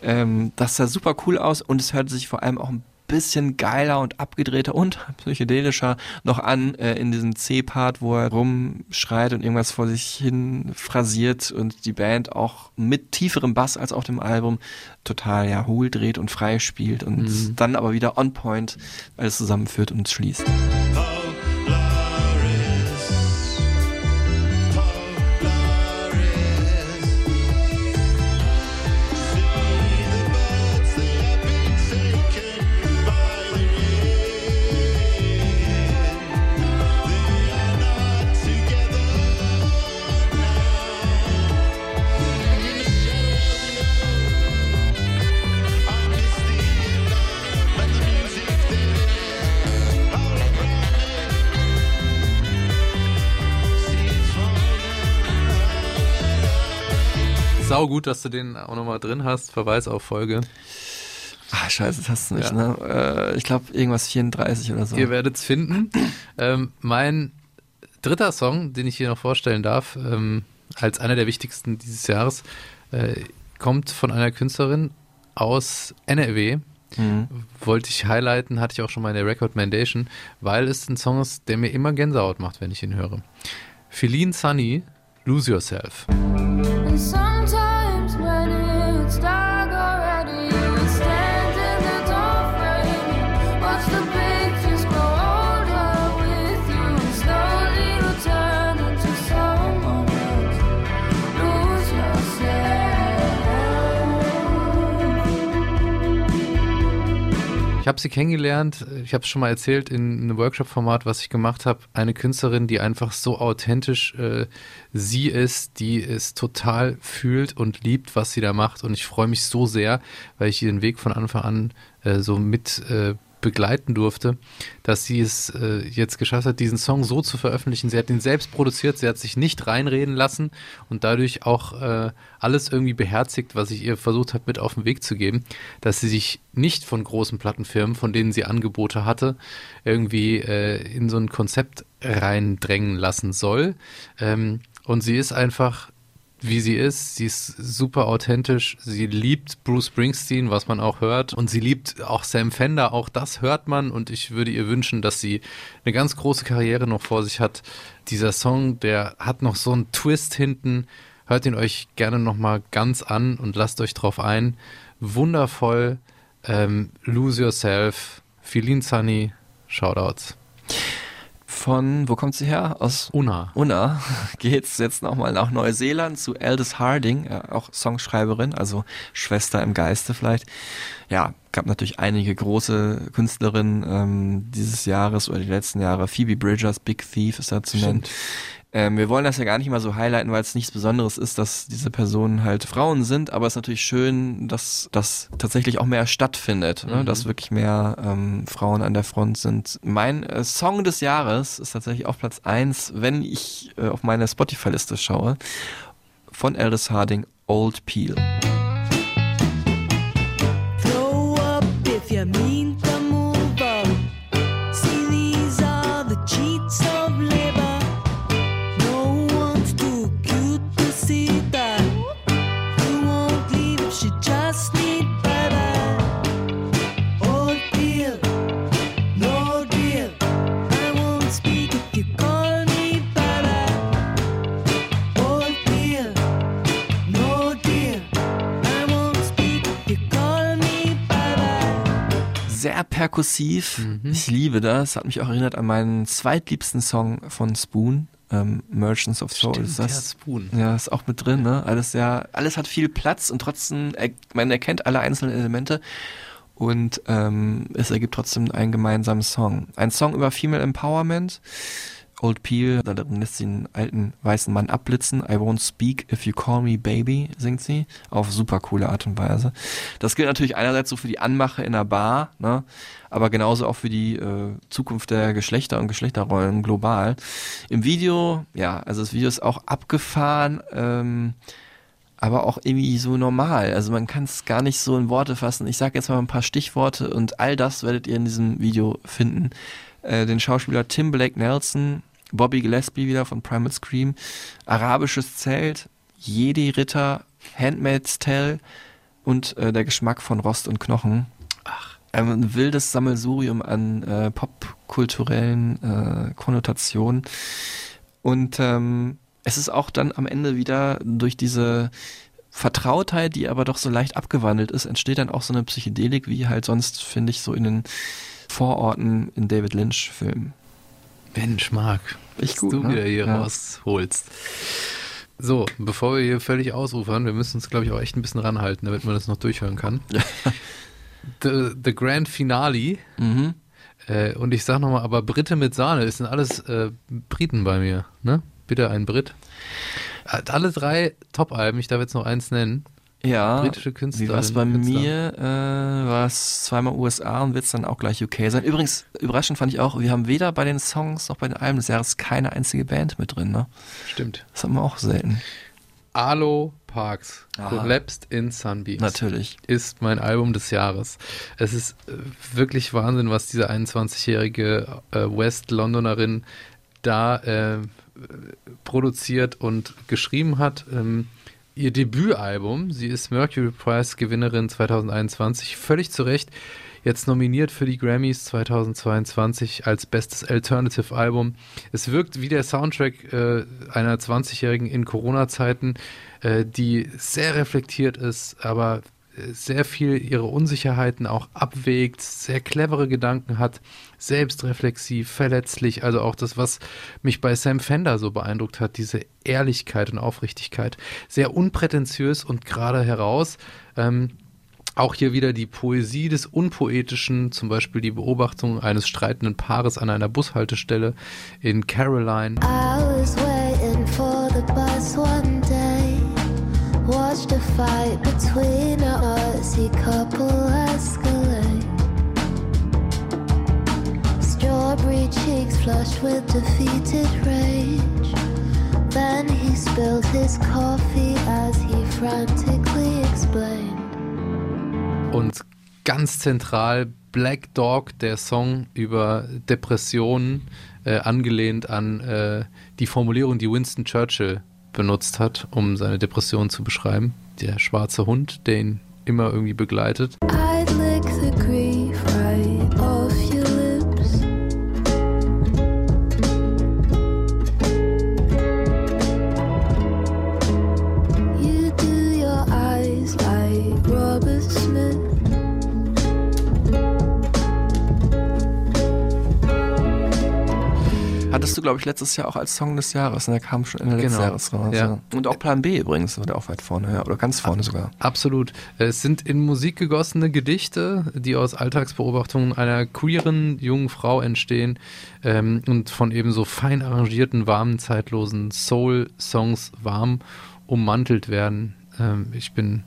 Ähm, das sah super cool aus und es hörte sich vor allem auch ein bisschen geiler und abgedrehter und psychedelischer noch an äh, in diesem C-Part, wo er rumschreit und irgendwas vor sich hin phrasiert und die Band auch mit tieferem Bass als auf dem Album total ja hohl dreht und frei spielt und Mhm. dann aber wieder on point alles zusammenführt und schließt. Sau gut, dass du den auch nochmal drin hast. Verweis auf Folge. Ah, scheiße, das hast du nicht, Ja. ne? Äh, ich glaube, irgendwas 34 oder so. Ihr werdet es finden. ähm, mein dritter Song, den ich hier noch vorstellen darf, ähm, als einer der wichtigsten dieses Jahres, äh, kommt von einer Künstlerin aus NRW. Mhm. Wollte ich highlighten, hatte ich auch schon mal in der Recommendation, weil es ein Song ist, der mir immer Gänsehaut macht, wenn ich ihn höre. Feline Sunny, Lose Yourself. And sometimes Ich habe sie kennengelernt, ich habe es schon mal erzählt in einem Workshop-Format, was ich gemacht habe. Eine Künstlerin, die einfach so authentisch äh, sie ist, die es total fühlt und liebt, was sie da macht. Und ich freue mich so sehr, weil ich ihren Weg von Anfang an äh, so mit äh, begleiten durfte, dass sie es äh, jetzt geschafft hat, diesen Song so zu veröffentlichen. Sie hat ihn selbst produziert, sie hat sich nicht reinreden lassen und dadurch auch äh, alles irgendwie beherzigt, was ich ihr versucht habe, mit auf den Weg zu geben, dass sie sich nicht von großen Plattenfirmen, von denen sie Angebote hatte, irgendwie äh, in so ein Konzept reindrängen lassen soll. Ähm, und sie ist einfach wie sie ist. Sie ist super authentisch. Sie liebt Bruce Springsteen, was man auch hört. Und sie liebt auch Sam Fender. Auch das hört man. Und ich würde ihr wünschen, dass sie eine ganz große Karriere noch vor sich hat. Dieser Song, der hat noch so einen Twist hinten. Hört ihn euch gerne nochmal ganz an und lasst euch drauf ein. Wundervoll. Ähm, Lose Yourself. Feeling Sunny. Shoutouts. Von, wo kommt sie her? Aus Unna. Unna geht's jetzt nochmal nach Neuseeland zu Aldous Harding, ja, auch Songschreiberin, also Schwester im Geiste vielleicht. Ja, gab natürlich einige große Künstlerinnen ähm, dieses Jahres oder die letzten Jahre. Phoebe Bridgers, Big Thief ist da zu nennen. Ähm, wir wollen das ja gar nicht mal so highlighten, weil es nichts Besonderes ist, dass diese Personen halt Frauen sind, aber es ist natürlich schön, dass das tatsächlich auch mehr stattfindet, ne? Mhm. dass wirklich mehr ähm, Frauen an der Front sind. Mein äh, Song des Jahres ist tatsächlich auf Platz eins, wenn ich äh, auf meine Spotify-Liste schaue, von Aldous Harding, Old Peel. Sehr perkussiv. Ich liebe das. Hat mich auch erinnert an meinen zweitliebsten Song von Spoon. Ähm, Merchants of Soul. Stimmt, ist das? ja, Spoon. Ja, ist auch mit drin, ne? Alles ja, alles hat viel Platz und trotzdem, er, man erkennt alle einzelnen Elemente und ähm, es ergibt trotzdem einen gemeinsamen Song. Ein Song über Female Empowerment. Old Peel, da lässt sie einen alten weißen Mann abblitzen. I won't speak if you call me baby, singt sie. Auf super coole Art und Weise. Das gilt natürlich einerseits so für die Anmache in der Bar, ne? aber genauso auch für die äh, Zukunft der Geschlechter und Geschlechterrollen global. Im Video, ja, also das Video ist auch abgefahren, ähm, aber auch irgendwie so normal. Also man kann es gar nicht so in Worte fassen. Ich sage jetzt mal ein paar Stichworte und all das werdet ihr in diesem Video finden. Äh, den Schauspieler Tim Blake Nelson, Bobby Gillespie wieder von Primal Scream, Arabisches Zelt, Jedi Ritter, Handmaid's Tale und äh, der Geschmack von Rost und Knochen. Ach. Ein wildes Sammelsurium an äh, popkulturellen äh, Konnotationen. Und ähm, es ist auch dann am Ende wieder durch diese Vertrautheit, die aber doch so leicht abgewandelt ist, entsteht dann auch so eine Psychedelik, wie halt sonst, finde ich, so in den Vororten in David Lynch-Filmen. Mensch, Marc, was gut, du ne? wieder hier Ja. rausholst. So, bevor wir hier völlig ausufern, wir müssen uns, glaube ich, auch echt ein bisschen ranhalten, damit man das noch durchhören kann. The, the Grand Finale. Mhm. Äh, und ich sag nochmal, aber Britte mit Sahne, das sind alles äh, Briten bei mir, ne? Bitte ein Brit. Äh, Alle drei Top-Alben, ich darf jetzt noch eins nennen. Ja, Britische wie Künstler. war es bei mir? Äh, war es zweimal USA und wird es dann auch gleich UK sein. Übrigens, überraschend fand ich auch, wir haben weder bei den Songs noch bei den Alben des Jahres keine einzige Band mit drin. Ne? Stimmt. Das haben wir auch selten. Alo Parks, Aha. Collapsed in Sunbeams. Natürlich. Ist mein Album des Jahres. Es ist äh, wirklich Wahnsinn, was diese 21-jährige äh, West-Londonerin da äh, produziert und geschrieben hat. Ähm, ihr Debütalbum, sie ist Mercury Prize Gewinnerin 2021, völlig zu Recht. Jetzt nominiert für die Grammys 2022 als bestes Alternative Album. Es wirkt wie der Soundtrack äh, einer 20-Jährigen in Corona-Zeiten, äh, die sehr reflektiert ist, aber sehr viel ihre Unsicherheiten auch abwägt, sehr clevere Gedanken hat, selbstreflexiv, verletzlich. Also auch das, was mich bei Sam Fender so beeindruckt hat, diese Ehrlichkeit und Aufrichtigkeit. Sehr unprätentiös und gerade heraus. Ähm, Auch hier wieder die Poesie des Unpoetischen, zum Beispiel die Beobachtung eines streitenden Paares an einer Bushaltestelle in Caroline. Flushed with defeated rage. Then he spilled his coffee as he frantically explained. Und ganz zentral Black Dog, der Song über Depressionen, äh, angelehnt an äh, die Formulierung, die Winston Churchill benutzt hat, um seine Depression zu beschreiben. Der schwarze Hund, der ihn immer irgendwie begleitet. I'd Hattest du, glaube ich, letztes Jahr auch als Song des Jahres. Ne? Der kam schon Ende letzten Genau. Jahres raus. Ja. Ja. Und auch Plan B übrigens, war der auch weit vorne, ja. Oder ganz vorne sogar. Absolut. Es sind in Musik gegossene Gedichte, die aus Alltagsbeobachtungen einer queeren jungen Frau entstehen ähm, und von ebenso fein arrangierten, warmen, zeitlosen Soul-Songs warm ummantelt werden. Ähm, ich bin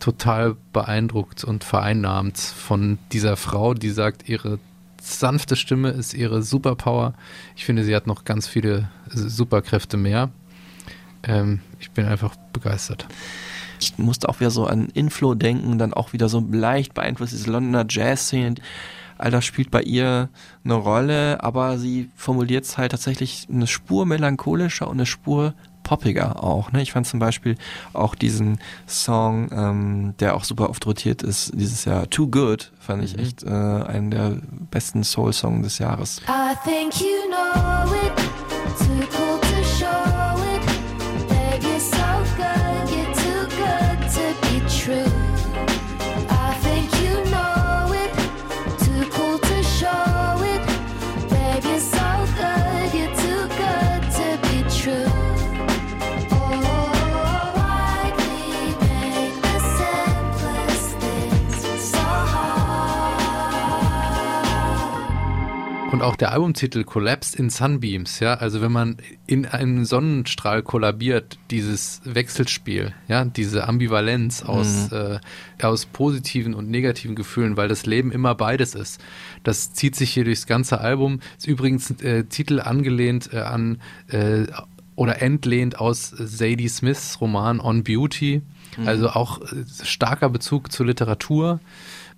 total beeindruckt und vereinnahmt von dieser Frau, die sagt, ihre sanfte Stimme ist ihre Superpower. Ich finde, sie hat noch ganz viele Superkräfte mehr. Ähm, ich bin einfach begeistert. Ich musste auch wieder so an Inflow denken, dann auch wieder so leicht beeinflusst diese Londoner Jazz-Szene. All das spielt bei ihr eine Rolle, aber sie formuliert es halt tatsächlich eine Spur melancholischer und eine Spur poppiger auch. Ne? Ich fand zum Beispiel auch diesen Song, ähm, der auch super oft rotiert ist, dieses Jahr Too Good, fand ich echt äh, einen der besten Soul-Songs des Jahres. I think you know it. Too cool Und auch der Albumtitel Collapsed in Sunbeams, ja, also wenn man in einem Sonnenstrahl kollabiert, dieses Wechselspiel, ja, diese Ambivalenz aus, äh, aus positiven und negativen Gefühlen, weil das Leben immer beides ist. Das zieht sich hier durchs ganze Album. Ist übrigens äh, Titel angelehnt äh, an äh, oder entlehnt aus Sadie Smiths Roman On Beauty. Mhm. Also auch äh, starker Bezug zur Literatur.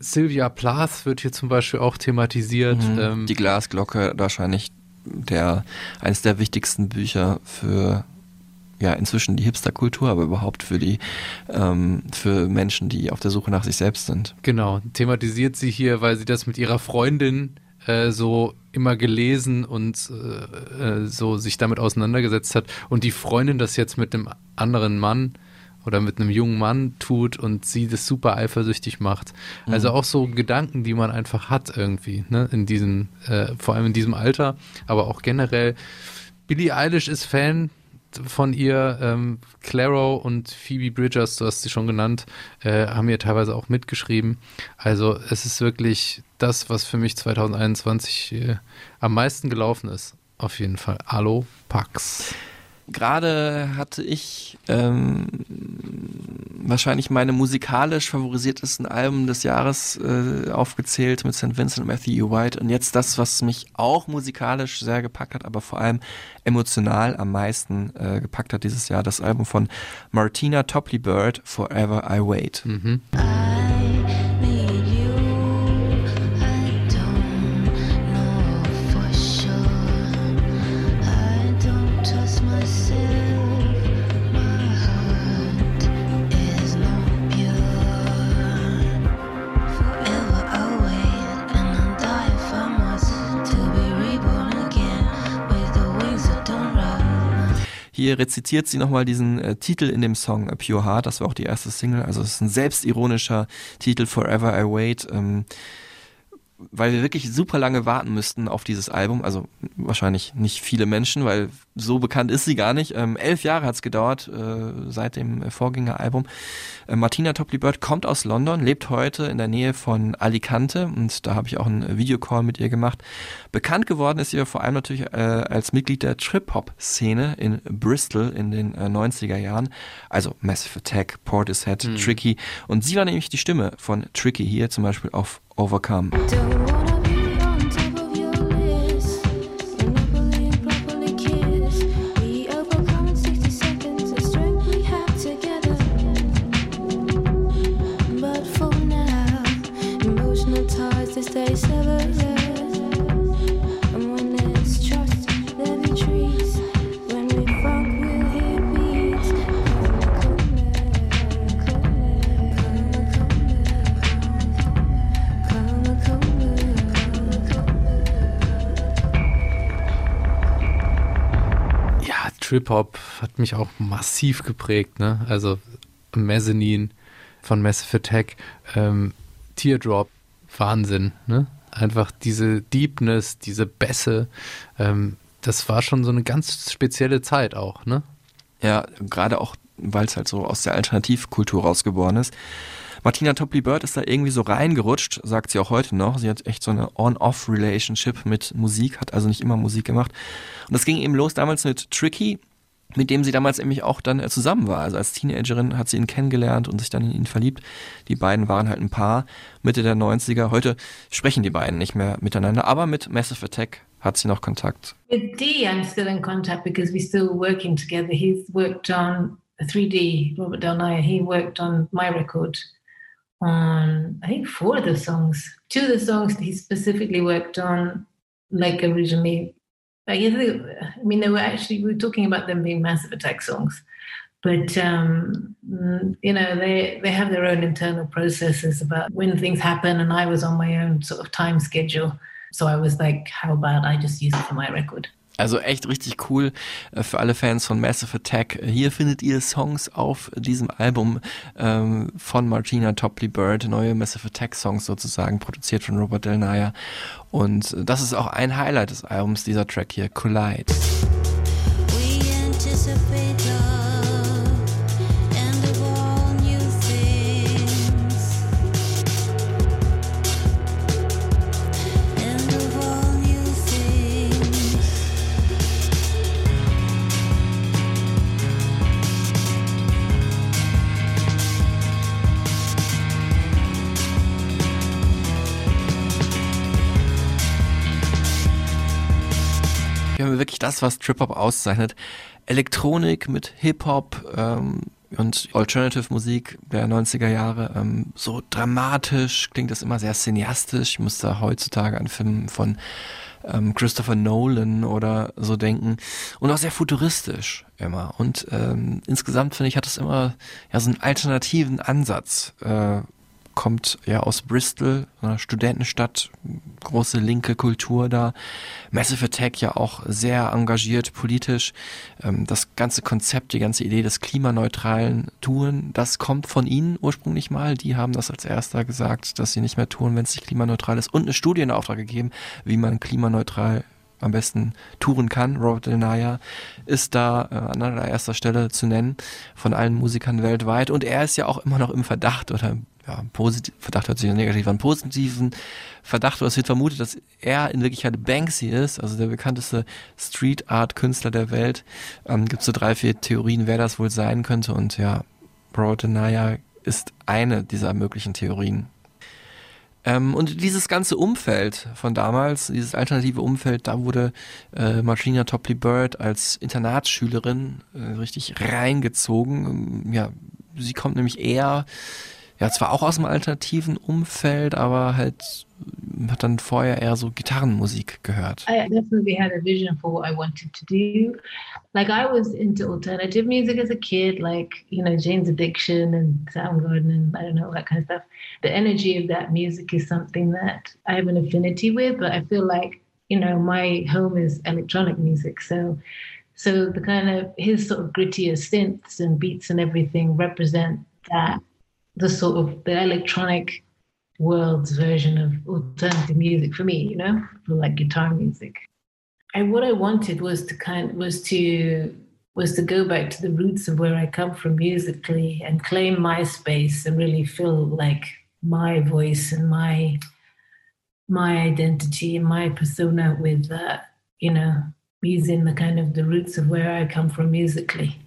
Sylvia Plath wird hier zum Beispiel auch thematisiert. Mhm. Ähm, Die Glasglocke wahrscheinlich der eines der wichtigsten Bücher für ja inzwischen die Hipsterkultur, aber überhaupt für die ähm, für Menschen, die auf der Suche nach sich selbst sind. Genau, thematisiert sie hier, weil sie das mit ihrer Freundin äh, so immer gelesen und äh, äh, so sich damit auseinandergesetzt hat und die Freundin das jetzt mit einem anderen Mann oder mit einem jungen Mann tut und sie das super eifersüchtig macht. Also Mhm. auch so Gedanken, die man einfach hat irgendwie, ne, in diesem, äh, vor allem in diesem Alter, aber auch generell. Billie Eilish ist Fan von ihr, ähm, Claro und Phoebe Bridgers, du hast sie schon genannt, äh, haben ihr teilweise auch mitgeschrieben. Also es ist wirklich das, was für mich 2021 äh, am meisten gelaufen ist. Auf jeden Fall. Allo Pax. Gerade hatte ich ähm, wahrscheinlich meine musikalisch favorisiertesten Alben des Jahres äh, aufgezählt mit St. Vincent und Matthew White und jetzt das, was mich auch musikalisch sehr gepackt hat, aber vor allem emotional am meisten äh, gepackt hat dieses Jahr, das Album von Martina Topley Bird, Forever I Wait. Mhm. Hier rezitiert sie nochmal diesen äh, Titel in dem Song A Pure Heart, das war auch die erste Single, also es ist ein selbstironischer Titel Forever I Wait, ähm, weil wir wirklich super lange warten müssten auf dieses Album, also wahrscheinlich nicht viele Menschen, weil so bekannt ist sie gar nicht. Ähm, elf Jahre hat's gedauert äh, seit dem Vorgängeralbum. Äh, Martina Topley Bird kommt aus London, lebt heute in der Nähe von Alicante und da habe ich auch einen Videocall mit ihr gemacht. Bekannt geworden ist sie vor allem natürlich äh, als Mitglied der Trip-Hop-Szene in Bristol in den äh, 90er Jahren. Also Massive Attack, Portishead, Mhm. Tricky. Und sie war nämlich die Stimme von Tricky hier zum Beispiel auf Overcome. Trip-Hop hat mich auch massiv geprägt, ne? Also Mezzanine von Massive Attack, ähm, Teardrop, Wahnsinn, ne? Einfach diese Deepness, diese Bässe, ähm, das war schon so eine ganz spezielle Zeit auch, ne? Ja, gerade auch, weil es halt so aus der Alternativkultur rausgeboren ist. Martina Topley Bird ist da irgendwie so reingerutscht, sagt sie auch heute noch. Sie hat echt so eine On-Off-Relationship mit Musik, hat also nicht immer Musik gemacht. Und das ging eben los damals mit Tricky, mit dem sie damals nämlich auch dann äh, zusammen war. Also als Teenagerin hat sie ihn kennengelernt und sich dann in ihn verliebt. Die beiden waren halt ein Paar Mitte der 90er. Heute sprechen die beiden nicht mehr miteinander, aber mit Massive Attack hat sie noch Kontakt. With Dee, I'm still in contact because we're still working together. He's worked on 3D, Robert Del Nair. He worked on my record on, I think, four of the songs. Two of the songs he specifically worked on, like originally. I guess they, I mean, they were actually, we were talking about them being Massive Attack songs. But um, mm, you know, they they have their own internal processes about when things happen, and I was on my own sort of time schedule. So I was like, how about I just use it for my record? Also echt richtig cool äh, für alle Fans von Massive Attack. Hier findet ihr Songs auf diesem Album ähm, von Martina Topley Bird, neue Massive Attack Songs sozusagen, produziert von Robert Del Nair. Und äh, das ist auch ein Highlight des Albums, dieser Track hier, Collide. We anticipate wirklich das, was Trip-Hop auszeichnet. Elektronik mit Hip-Hop ähm, und Alternative-Musik der 90er Jahre. Ähm, so dramatisch, klingt das immer sehr cineastisch. Ich muss da heutzutage an Filmen von ähm, Christopher Nolan oder so denken. Und auch sehr futuristisch immer. Und ähm, insgesamt finde ich, hat es immer ja so einen alternativen Ansatz. Äh, kommt ja aus Bristol, einer Studentenstadt, große linke Kultur da. Massive Attack ja auch sehr engagiert politisch. Ähm, das ganze Konzept, die ganze Idee des klimaneutralen Touren, das kommt von ihnen ursprünglich mal. Die haben das als erster gesagt, dass sie nicht mehr touren, wenn es nicht klimaneutral ist. Und eine Studie in Auftrag gegeben, wie man klimaneutral am besten touren kann. Robert Del Nair ist da äh, an allererster Stelle zu nennen von allen Musikern weltweit. Und er ist ja auch immer noch im Verdacht oder ja, positiv, Verdacht hört sich negativ an, positiven Verdacht oder es wird vermutet, dass er in Wirklichkeit Banksy ist, also der bekannteste Street Art Künstler der Welt. Ähm, Gibt so drei, vier Theorien, wer das wohl sein könnte und ja, Nair ist eine dieser möglichen Theorien. Ähm, und dieses ganze Umfeld von damals, dieses alternative Umfeld, da wurde äh, Martina Topley Bird als Internatsschülerin äh, richtig reingezogen. Ähm, ja, sie kommt nämlich eher, ja, zwar auch aus dem alternativen Umfeld, aber halt äh, hat dann vorher eher so Gitarrenmusik gehört. I definitely had a vision for what I wanted to do. Like I was into alternative music as a kid, like you know Jane's Addiction and Soundgarden and I don't know that kind of stuff. The energy of that music is something that I have an affinity with, but I feel like you know my home is electronic music, so so the kind of his sort of grittier synths and beats and everything represent that the sort of the electronic world's version of alternative music for me, you know, for like guitar music. And what I wanted was to kind was to was to go back to the roots of where I come from musically and claim my space and really feel like my voice and my my identity and my persona with uh, you know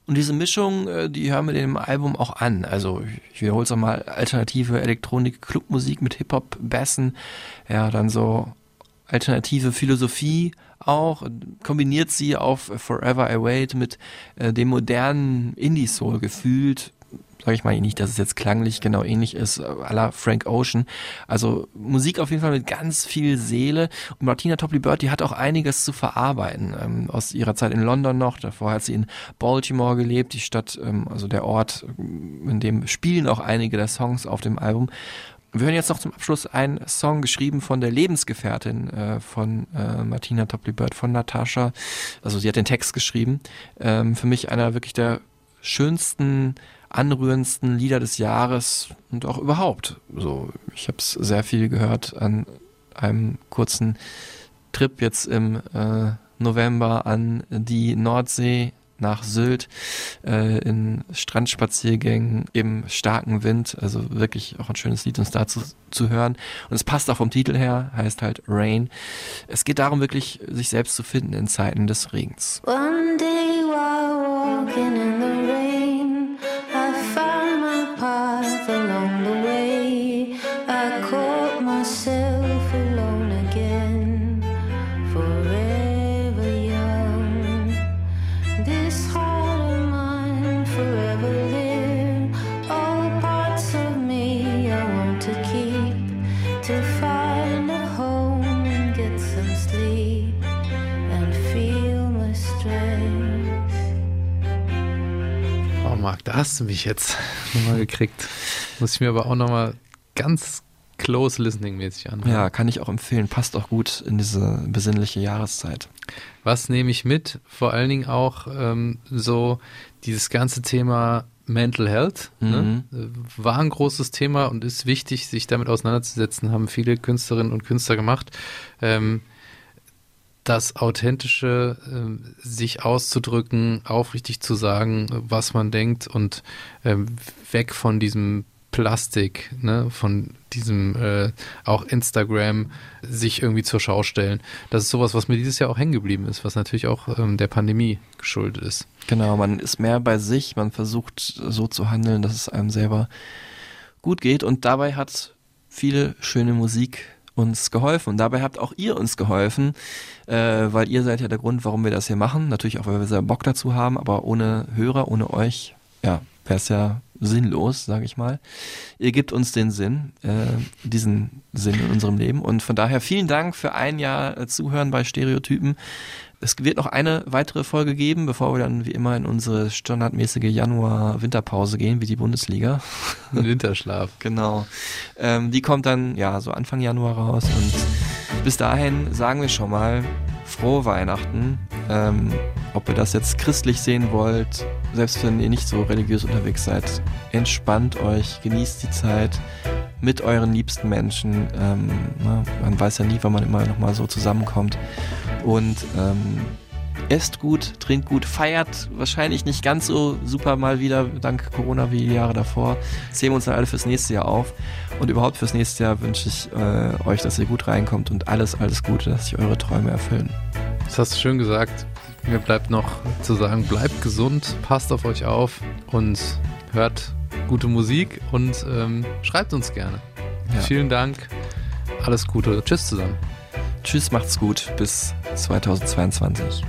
Und diese Mischung, äh, die hören wir dem Album auch an. Also ich wiederhole es nochmal, alternative Elektronik, Clubmusik mit Hip-Hop, Bassen, ja, dann so alternative Philosophie auch, kombiniert sie auf Forever I Wait mit äh, dem modernen Indie-Soul gefühlt, sage ich mal nicht, dass es jetzt klanglich genau ähnlich ist, äh, à la Frank Ocean. Also Musik auf jeden Fall mit ganz viel Seele. Und Martina Topley Bird, die hat auch einiges zu verarbeiten. Ähm, aus ihrer Zeit in London noch, davor hat sie in Baltimore gelebt, die Stadt, ähm, also der Ort, ähm, in dem spielen auch einige der Songs auf dem Album. Wir hören jetzt noch zum Abschluss einen Song geschrieben von der Lebensgefährtin äh, von äh, Martina Topley Bird, von Natascha. Also sie hat den Text geschrieben. Ähm, für mich einer wirklich der schönsten anrührendsten Lieder des Jahres und auch überhaupt. So, ich habe es sehr viel gehört an einem kurzen Trip jetzt im äh, November an die Nordsee nach Sylt äh, in Strandspaziergängen im starken Wind. Also wirklich auch ein schönes Lied uns dazu zu hören. Und es passt auch vom Titel her, heißt halt Rain. Es geht darum, wirklich sich selbst zu finden in Zeiten des Regens. One day while walking du mich jetzt nochmal gekriegt. Muss ich mir aber auch nochmal ganz close listening-mäßig anhören. Ja, kann ich auch empfehlen. Passt auch gut in diese besinnliche Jahreszeit. Was nehme ich mit? Vor allen Dingen auch ähm, so dieses ganze Thema Mental Health ne? Mhm. Äh, war ein großes Thema und ist wichtig, sich damit auseinanderzusetzen, haben viele Künstlerinnen und Künstler gemacht. Ähm, das Authentische, ähm, sich auszudrücken, aufrichtig zu sagen, was man denkt und ähm, weg von diesem Plastik, ne, von diesem äh, auch Instagram sich irgendwie zur Schau stellen. Das ist sowas, was mir dieses Jahr auch hängen geblieben ist, was natürlich auch ähm, der Pandemie geschuldet ist. Genau, man ist mehr bei sich, man versucht so zu handeln, dass es einem selber gut geht und dabei hat viele schöne Musik uns geholfen und dabei habt auch ihr uns geholfen, äh, weil ihr seid ja der Grund, warum wir das hier machen. Natürlich auch, weil wir sehr Bock dazu haben, aber ohne Hörer, ohne euch, ja, wäre es ja sinnlos, sage ich mal. Ihr gebt uns den Sinn, äh, diesen Sinn in unserem Leben und von daher vielen Dank für ein Jahr äh, Zuhören bei Stereotypen. Es wird noch eine weitere Folge geben, bevor wir dann wie immer in unsere standardmäßige Januar-Winterpause gehen, wie die Bundesliga. Winterschlaf. genau. Ähm, die kommt dann ja so Anfang Januar raus und bis dahin sagen wir schon mal frohe Weihnachten. Ähm, ob ihr das jetzt christlich sehen wollt, selbst wenn ihr nicht so religiös unterwegs seid, entspannt euch, genießt die Zeit mit euren liebsten Menschen. Ähm, na, man weiß ja nie, wann man immer noch mal so zusammenkommt. Und ähm, esst gut, trinkt gut, feiert wahrscheinlich nicht ganz so super mal wieder dank Corona wie die Jahre davor. Sehen wir uns dann alle fürs nächste Jahr auf. Und überhaupt fürs nächste Jahr wünsche ich äh, euch, dass ihr gut reinkommt und alles, alles Gute, dass sich eure Träume erfüllen. Das hast du schön gesagt. Mir bleibt noch zu sagen, bleibt gesund, passt auf euch auf und hört gute Musik und ähm, schreibt uns gerne. Ja. Vielen Dank. Alles Gute. Tschüss zusammen. Tschüss, macht's gut. Bis 2022.